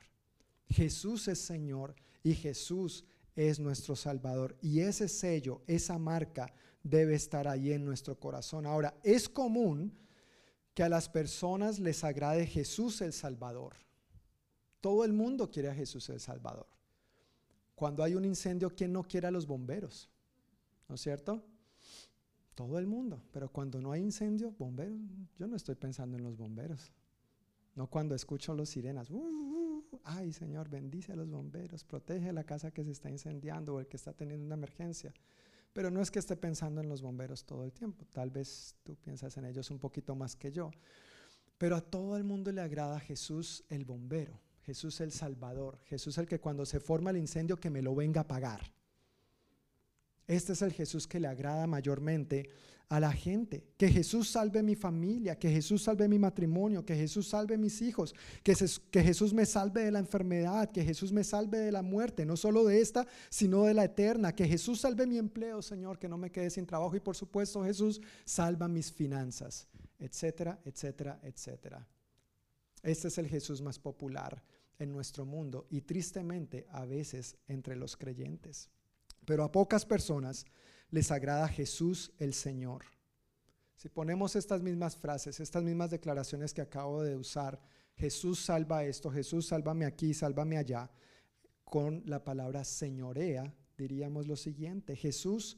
Jesús es Señor y Jesús es nuestro Salvador. Y ese sello, esa marca debe estar ahí en nuestro corazón. Ahora, es común que a las personas les agrade Jesús el Salvador. Todo el mundo quiere a Jesús el Salvador. Cuando hay un incendio, ¿quién no quiere a los bomberos? ¿No es cierto? Todo el mundo. Pero cuando no hay incendio, bomberos, yo no estoy pensando en los bomberos. No cuando escucho los sirenas. Uh, uh, uh, ay, Señor, bendice a los bomberos, protege la casa que se está incendiando o el que está teniendo una emergencia. Pero no es que esté pensando en los bomberos todo el tiempo. Tal vez tú piensas en ellos un poquito más que yo. Pero a todo el mundo le agrada Jesús el bombero. Jesús el Salvador, Jesús el que cuando se forma el incendio que me lo venga a pagar. Este es el Jesús que le agrada mayormente a la gente. Que Jesús salve mi familia, que Jesús salve mi matrimonio, que Jesús salve mis hijos, que, Jesús me salve de la enfermedad, que Jesús me salve de la muerte, no solo de esta, sino de la eterna. Que Jesús salve mi empleo, Señor, que no me quede sin trabajo. Y por supuesto Jesús salva mis finanzas, etcétera, etcétera, etcétera. Este es el Jesús más popular en nuestro mundo y tristemente a veces entre los creyentes. Pero a pocas personas les agrada Jesús el Señor. Si ponemos estas mismas frases, estas mismas declaraciones que acabo de usar, Jesús salva esto, Jesús sálvame aquí, sálvame allá, con la palabra señorea, diríamos lo siguiente, Jesús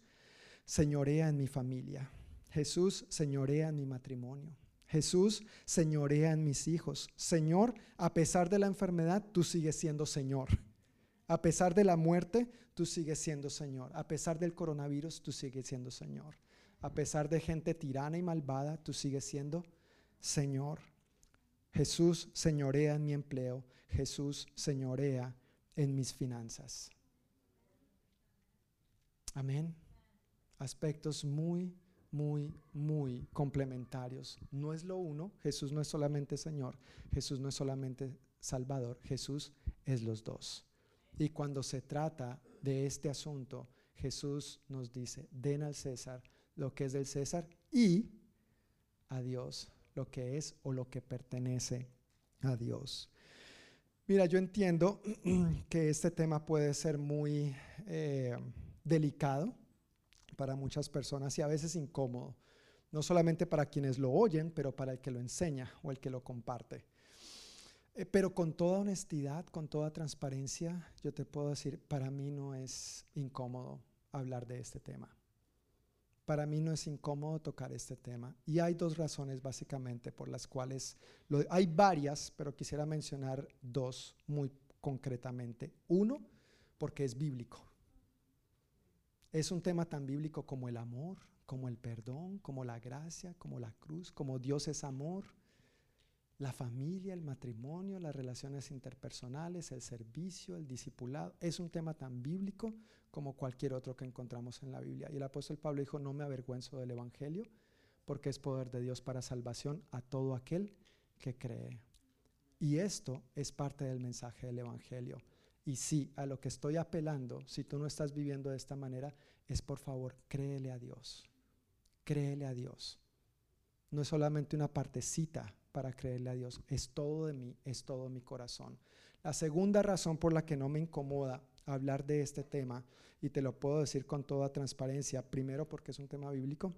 señorea en mi familia, Jesús señorea en mi matrimonio, Jesús señorea en mis hijos. Señor, a pesar de la enfermedad, tú sigues siendo Señor. A pesar de la muerte, tú sigues siendo Señor. A pesar del coronavirus, tú sigues siendo Señor. A pesar de gente tirana y malvada, tú sigues siendo Señor. Jesús señorea en mi empleo. Jesús señorea en mis finanzas. Amén. Aspectos muy muy, muy complementarios. No es lo uno, Jesús no es solamente Señor, Jesús no es solamente Salvador, Jesús es los dos. Y cuando se trata de este asunto, Jesús nos dice, den al César lo que es del César y a Dios lo que es o lo que pertenece a Dios. Mira, yo entiendo que este tema puede ser muy eh, delicado para muchas personas y a veces incómodo, no solamente para quienes lo oyen, pero para el que lo enseña o el que lo comparte. Eh, pero con toda honestidad, con toda transparencia, yo te puedo decir, para mí no es incómodo hablar de este tema. Para mí no es incómodo tocar este tema. Y hay dos razones básicamente por las cuales, hay varias, pero quisiera mencionar dos muy concretamente. Uno, porque es bíblico. Es un tema tan bíblico como el amor, como el perdón, como la gracia, como la cruz, como Dios es amor, la familia, el matrimonio, las relaciones interpersonales, el servicio, el discipulado. Es un tema tan bíblico como cualquier otro que encontramos en la Biblia. Y el apóstol Pablo dijo, no me avergüenzo del Evangelio, porque es poder de Dios para salvación a todo aquel que cree. Y esto es parte del mensaje del Evangelio. Y sí, a lo que estoy apelando, si tú no estás viviendo de esta manera, es por favor, créele a Dios. Créele a Dios. No es solamente una partecita para creerle a Dios, es todo de mí, es todo mi corazón. La segunda razón por la que no me incomoda hablar de este tema, y te lo puedo decir con toda transparencia, primero porque es un tema bíblico,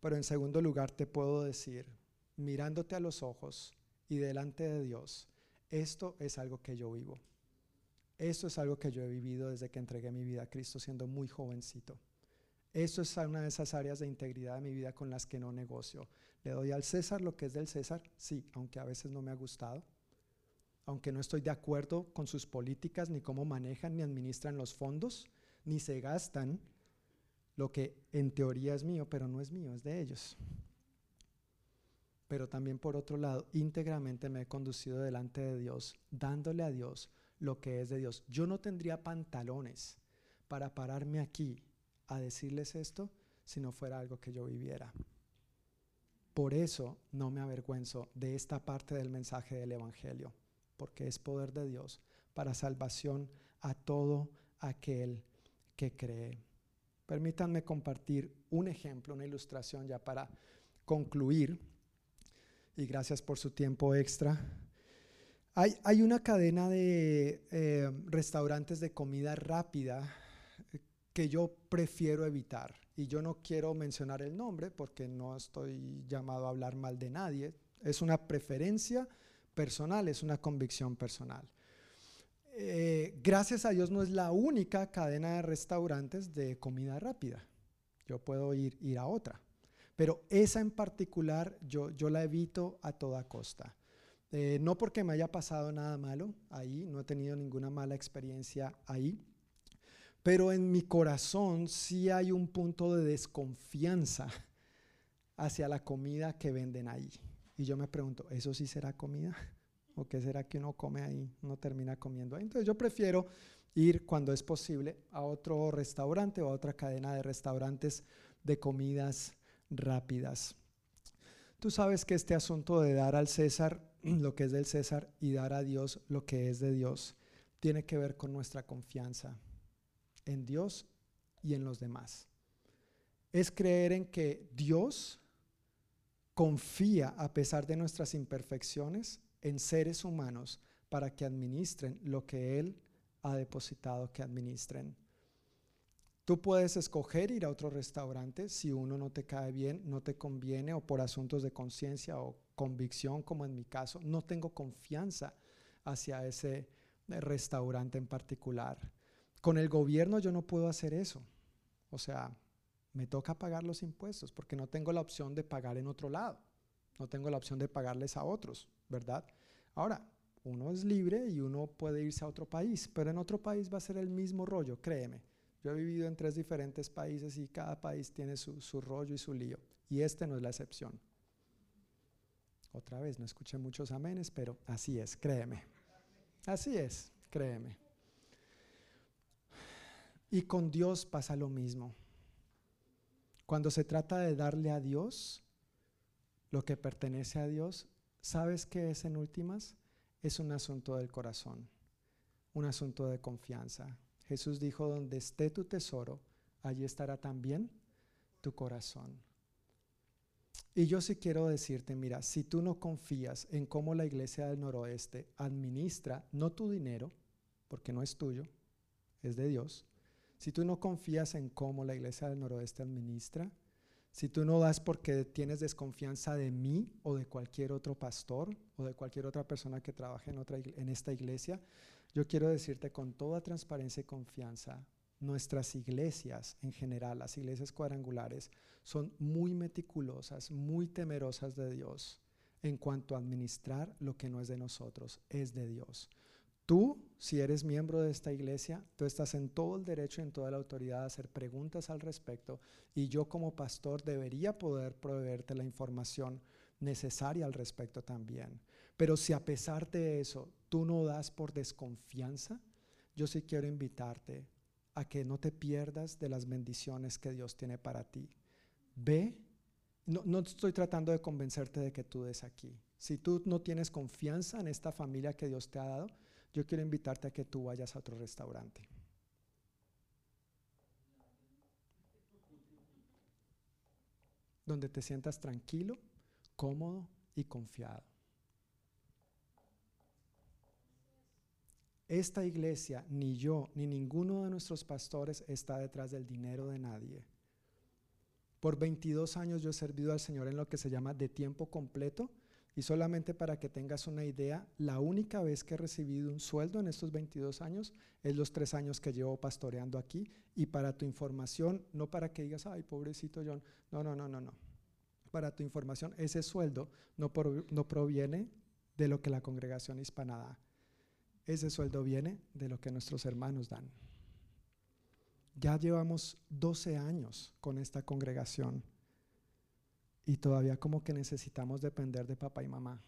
pero en segundo lugar te puedo decir, mirándote a los ojos y delante de Dios, esto es algo que yo vivo. Esto es algo que yo he vivido desde que entregué mi vida a Cristo siendo muy jovencito. Esto es una de esas áreas de integridad de mi vida con las que no negocio. Le doy al César lo que es del César, sí, aunque a veces no me ha gustado aunque no estoy de acuerdo con sus políticas, ni cómo manejan ni administran los fondos, ni se gastan lo que en teoría es mío, pero no es mío, es de ellos. Pero también por otro lado, íntegramente me he conducido delante de Dios, dándole a Dios lo que es de Dios. Yo no tendría pantalones para pararme aquí a decirles esto si no fuera algo que yo viviera. Por eso no me avergüenzo de esta parte del mensaje del Evangelio porque es poder de Dios para salvación a todo aquel que cree. Permítanme compartir un ejemplo, una ilustración ya para concluir. Y gracias por su tiempo extra. Hay, una cadena de eh, restaurantes de comida rápida que yo prefiero evitar. Y yo no quiero mencionar el nombre porque no estoy llamado a hablar mal de nadie. Es una preferencia personal, es una convicción personal. Eh, gracias a Dios no es la única cadena de restaurantes de comida rápida. Yo puedo ir, ir a otra. Pero esa en particular yo, yo la evito a toda costa. Eh, no porque me haya pasado nada malo ahí, no he tenido ninguna mala experiencia ahí, pero en mi corazón sí hay un punto de desconfianza hacia la comida que venden ahí. Y yo me pregunto, ¿eso sí será comida? ¿O qué será que uno come ahí? Uno termina comiendo. Entonces yo prefiero ir cuando es posible a otro restaurante o a otra cadena de restaurantes de comidas rápidas. Tú sabes que este asunto de dar al César lo que es del César y dar a Dios lo que es de Dios tiene que ver con nuestra confianza en Dios y en los demás. Es creer en que Dios confía, a pesar de nuestras imperfecciones, en seres humanos para que administren lo que Él ha depositado que administren. Tú puedes escoger ir a otro restaurante si uno no te cae bien, no te conviene o por asuntos de conciencia o convicción, como en mi caso, no tengo confianza hacia ese restaurante en particular. Con el gobierno yo no puedo hacer eso. O sea, me toca pagar los impuestos porque no tengo la opción de pagar en otro lado, no tengo la opción de pagarles a otros, ¿verdad? Ahora, uno es libre y uno puede irse a otro país, pero en otro país va a ser el mismo rollo, créeme. Yo he vivido en tres diferentes países y cada país tiene su, rollo y su lío, y este no es la excepción. Otra vez, no escuché muchos amenes, pero así es, créeme. Así es, créeme. Y con Dios pasa lo mismo. Cuando se trata de darle a Dios lo que pertenece a Dios, ¿sabes qué es en últimas? Es un asunto del corazón, un asunto de confianza. Jesús dijo, donde esté tu tesoro, allí estará también tu corazón. Y yo sí quiero decirte, mira, si tú no confías en cómo la iglesia del noroeste administra, no tu dinero, porque no es tuyo, es de Dios, si tú no confías en cómo la iglesia del noroeste administra, si tú no das porque tienes desconfianza de mí o de cualquier otro pastor o de cualquier otra persona que trabaje en, en esta iglesia, yo quiero decirte con toda transparencia y confianza, nuestras iglesias en general, las iglesias cuadrangulares, son muy meticulosas, muy temerosas de Dios en cuanto a administrar lo que no es de nosotros, es de Dios. Tú, si eres miembro de esta iglesia, tú estás en todo el derecho y en toda la autoridad de hacer preguntas al respecto y yo como pastor debería poder proveerte la información necesaria al respecto también. Pero si a pesar de eso tú no das por desconfianza, yo sí quiero invitarte a que no te pierdas de las bendiciones que Dios tiene para ti. Ve, no, no estoy tratando de convencerte de que tú des aquí. Si tú no tienes confianza en esta familia que Dios te ha dado, yo quiero invitarte a que tú vayas a otro restaurante. Donde te sientas tranquilo, cómodo y confiado. Esta iglesia, ni yo, ni ninguno de nuestros pastores está detrás del dinero de nadie. Por 22 años yo he servido al Señor en lo que se llama de tiempo completo y solamente para que tengas una idea, la única vez que he recibido un sueldo en estos 22 años es los tres años que llevo pastoreando aquí. Y para tu información, no para que digas, ay, pobrecito John, no, no, no, no, no. Para tu información, ese sueldo no, no proviene de lo que la congregación hispana da. Ese sueldo viene de lo que nuestros hermanos dan. Ya llevamos 12 años con esta congregación y todavía como que necesitamos depender de papá y mamá.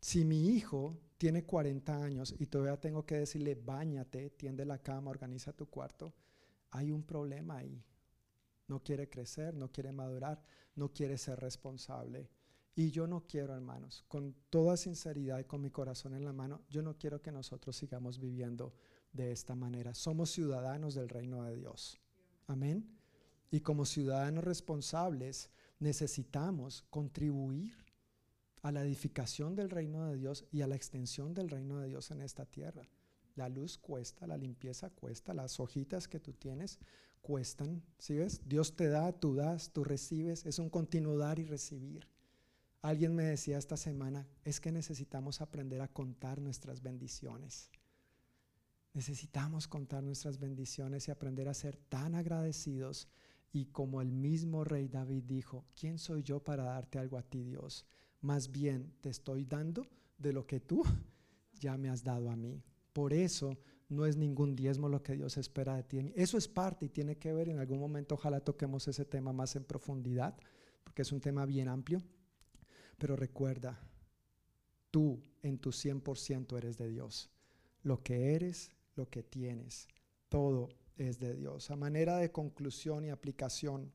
Si mi hijo tiene 40 años y todavía tengo que decirle, bañate, tiende la cama, organiza tu cuarto, hay un problema ahí. No quiere crecer, no quiere madurar, no quiere ser responsable. Y yo no quiero, hermanos, con toda sinceridad y con mi corazón en la mano, yo no quiero que nosotros sigamos viviendo de esta manera. Somos ciudadanos del reino de Dios. Amén. Y como ciudadanos responsables necesitamos contribuir a la edificación del reino de Dios y a la extensión del reino de Dios en esta tierra. La luz cuesta, la limpieza cuesta, las hojitas que tú tienes cuestan. ¿Sí ves? Dios te da, tú das, tú recibes. Es un continuo dar y recibir. Alguien me decía esta semana, es que necesitamos aprender a contar nuestras bendiciones. Necesitamos contar nuestras bendiciones y aprender a ser tan agradecidos y como el mismo rey David dijo, ¿quién soy yo para darte algo a ti, Dios? Más bien te estoy dando de lo que tú ya me has dado a mí. Por eso no es ningún diezmo lo que Dios espera de ti. Eso es parte y tiene que ver, en algún momento ojalá toquemos ese tema más en profundidad, porque es un tema bien amplio. Pero recuerda, tú en tu 100% eres de Dios. Lo que eres, lo que tienes, todo es de Dios. A manera de conclusión y aplicación,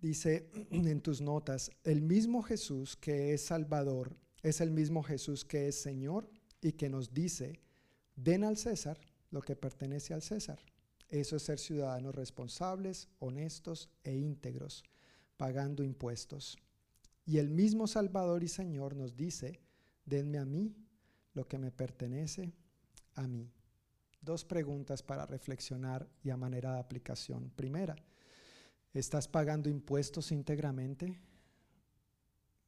dice en tus notas, el mismo Jesús que es Salvador es el mismo Jesús que es Señor y que nos dice, den al César lo que pertenece al César. Eso es ser ciudadanos responsables, honestos e íntegros, pagando impuestos. Y el mismo Salvador y Señor nos dice, denme a mí lo que me pertenece a mí. Dos preguntas para reflexionar y a manera de aplicación. Primera, ¿estás pagando impuestos íntegramente?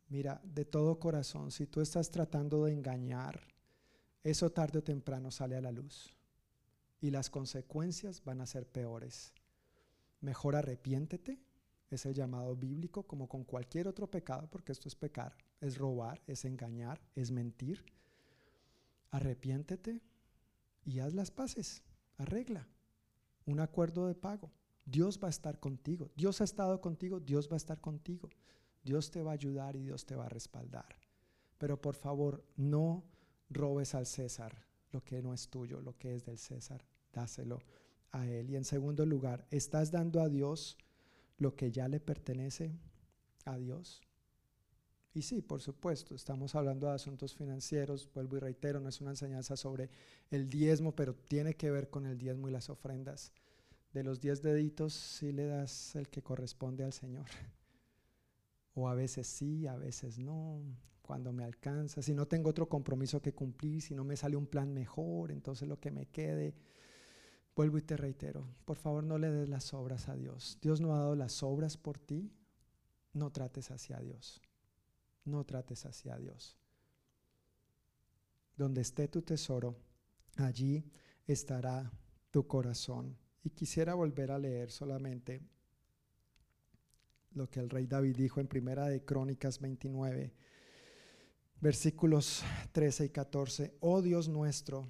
Mira, de todo corazón, si tú estás tratando de engañar, eso tarde o temprano sale a la luz y las consecuencias van a ser peores. Mejor arrepiéntete, es el llamado bíblico, como con cualquier otro pecado, porque esto es pecar, es robar, es engañar, es mentir. Arrepiéntete, y haz las paces, arregla un acuerdo de pago. Dios va a estar contigo. Dios ha estado contigo, Dios va a estar contigo. Dios te va a ayudar y Dios te va a respaldar. Pero por favor, no robes al César lo que no es tuyo, lo que es del César. Dáselo a Él. Y en segundo lugar, ¿estás dando a Dios lo que ya le pertenece a Dios? Y sí, por supuesto, estamos hablando de asuntos financieros, vuelvo y reitero, no es una enseñanza sobre el diezmo, pero tiene que ver con el diezmo y las ofrendas. De los diez deditos, sí le das el que corresponde al Señor. O a veces sí, a veces no, cuando me alcanza. Si no tengo otro compromiso que cumplir, si no me sale un plan mejor, entonces lo que me quede. Vuelvo y te reitero, por favor no le des las obras a Dios. Dios no ha dado las obras por ti, no trates hacia Dios. No trates hacia Dios. Donde esté tu tesoro, allí estará tu corazón. Y quisiera volver a leer solamente lo que el rey David dijo en Primera de Crónicas 29, versículos 13 y 14. Oh Dios nuestro,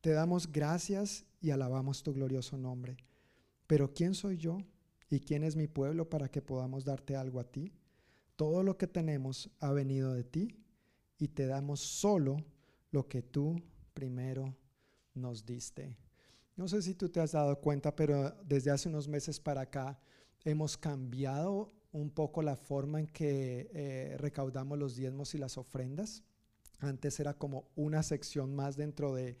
te damos gracias y alabamos tu glorioso nombre. Pero ¿quién soy yo y quién es mi pueblo para que podamos darte algo a ti? Todo lo que tenemos ha venido de ti y te damos solo lo que tú primero nos diste. No sé si tú te has dado cuenta, pero desde hace unos meses para acá hemos cambiado un poco la forma en que eh, recaudamos los diezmos y las ofrendas. Antes era como una sección más dentro de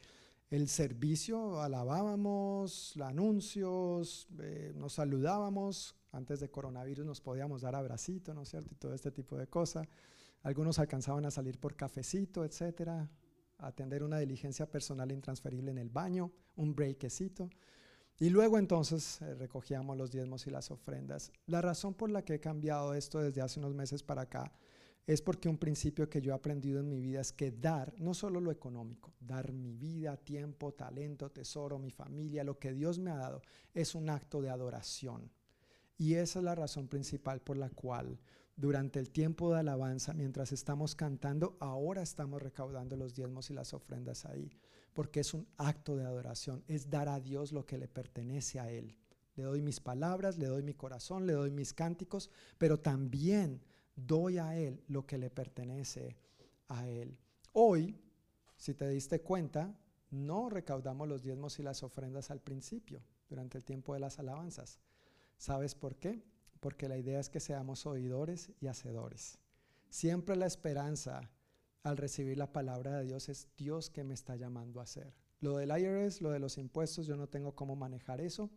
el servicio, alabábamos, anuncios, eh, nos saludábamos. Antes de coronavirus nos podíamos dar abracito, ¿no es cierto? Y todo este tipo de cosas. Algunos alcanzaban a salir por cafecito, etcétera, atender una diligencia personal intransferible en el baño, un breakecito. Y luego entonces eh, recogíamos los diezmos y las ofrendas. La razón por la que he cambiado esto desde hace unos meses para acá es porque un principio que yo he aprendido en mi vida es que dar, no solo lo económico, dar mi vida, tiempo, talento, tesoro, mi familia, lo que Dios me ha dado, es un acto de adoración. Y esa es la razón principal por la cual durante el tiempo de alabanza, mientras estamos cantando, ahora estamos recaudando los diezmos y las ofrendas ahí, porque es un acto de adoración, es dar a Dios lo que le pertenece a Él. Le doy mis palabras, le doy mi corazón, le doy mis cánticos, pero también doy a Él lo que le pertenece a Él. Hoy, si te diste cuenta, no recaudamos los diezmos y las ofrendas al principio, durante el tiempo de las alabanzas. ¿Sabes por qué? Porque la idea es que seamos oidores y hacedores. Siempre la esperanza al recibir la palabra de Dios es Dios que me está llamando a hacer. Lo del IRS, lo de los impuestos, yo no tengo cómo manejar eso.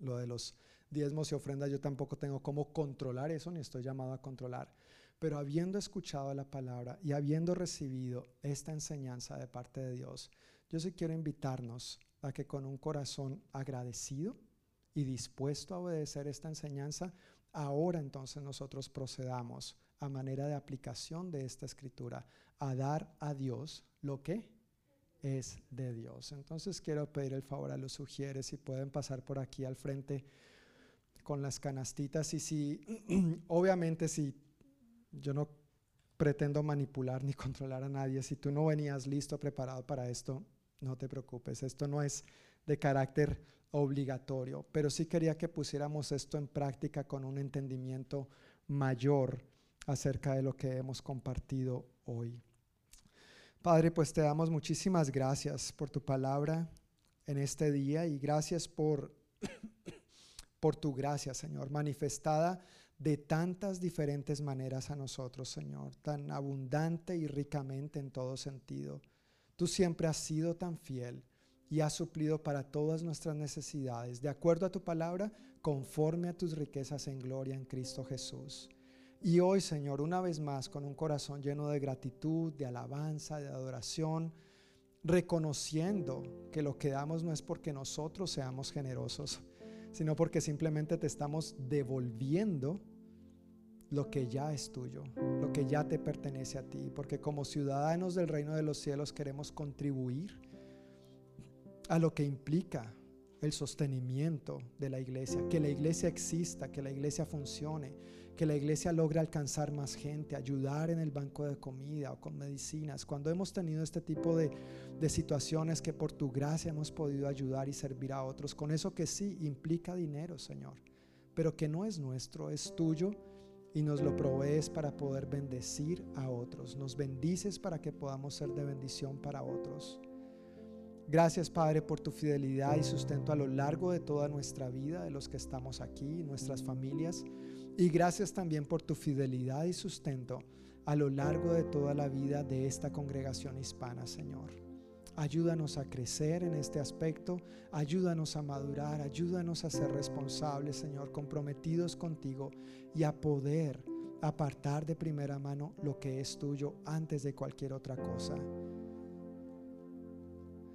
Lo de los diezmos y ofrendas, yo tampoco tengo cómo controlar eso, ni estoy llamado a controlar. Pero habiendo escuchado la palabra y habiendo recibido esta enseñanza de parte de Dios, yo sí quiero invitarnos a que con un corazón agradecido y dispuesto a obedecer esta enseñanza, ahora entonces nosotros procedamos a manera de aplicación de esta escritura a dar a Dios lo que es de Dios. Entonces quiero pedir el favor a los sugieres si pueden pasar por aquí al frente con las canastitas y si, obviamente si yo no pretendo manipular ni controlar a nadie, si tú no venías listo, preparado para esto, no te preocupes, esto no es de carácter obligatorio, pero sí quería que pusiéramos esto en práctica con un entendimiento mayor acerca de lo que hemos compartido hoy. Padre, pues te damos muchísimas gracias por tu palabra en este día y gracias por por tu gracia, Señor, manifestada de tantas diferentes maneras a nosotros, Señor, tan abundante y ricamente en todo sentido. Tú siempre has sido tan fiel y has suplido para todas nuestras necesidades, de acuerdo a tu palabra, conforme a tus riquezas en gloria en Cristo Jesús. Y hoy, Señor, una vez más, con un corazón lleno de gratitud, de alabanza, de adoración, reconociendo que lo que damos no es porque nosotros seamos generosos, sino porque simplemente te estamos devolviendo lo que ya es tuyo, lo que ya te pertenece a ti, porque como ciudadanos del reino de los cielos queremos contribuir a lo que implica el sostenimiento de la iglesia, que la iglesia exista, que la iglesia funcione, que la iglesia logre alcanzar más gente, ayudar en el banco de comida o con medicinas. Cuando hemos tenido este tipo de, de situaciones que por tu gracia hemos podido ayudar y servir a otros, con eso que sí implica dinero, Señor, pero que no es nuestro, es tuyo y nos lo provees para poder bendecir a otros. Nos bendices para que podamos ser de bendición para otros. Gracias Padre por tu fidelidad y sustento a lo largo de toda nuestra vida, de los que estamos aquí, nuestras familias. Y gracias también por tu fidelidad y sustento a lo largo de toda la vida de esta congregación hispana, Señor. Ayúdanos a crecer en este aspecto, ayúdanos a madurar, ayúdanos a ser responsables, Señor, comprometidos contigo y a poder apartar de primera mano lo que es tuyo antes de cualquier otra cosa.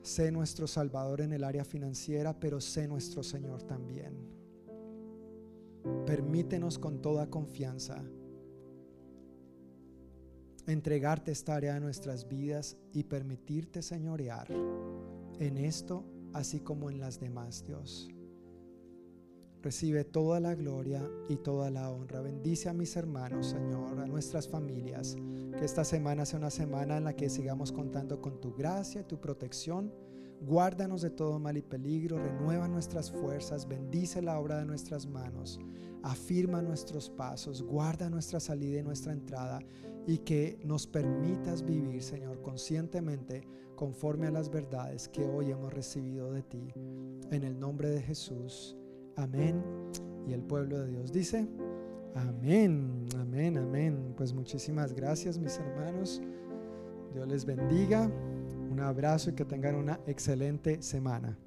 Sé nuestro Salvador en el área financiera, pero sé nuestro Señor también. Permítenos con toda confianza entregarte esta área de nuestras vidas y permitirte señorear en esto así como en las demás, Dios. Recibe toda la gloria y toda la honra. Bendice a mis hermanos, Señor, a nuestras familias. Que esta semana sea una semana en la que sigamos contando con tu gracia y tu protección. Guárdanos de todo mal y peligro, renueva nuestras fuerzas, bendice la obra de nuestras manos, afirma nuestros pasos, guarda nuestra salida y nuestra entrada y que nos permitas vivir, Señor, conscientemente conforme a las verdades que hoy hemos recibido de ti. En el nombre de Jesús. Amén. Y el pueblo de Dios dice, amén, amén, amén. Pues muchísimas gracias mis hermanos. Dios les bendiga. Un abrazo y que tengan una excelente semana.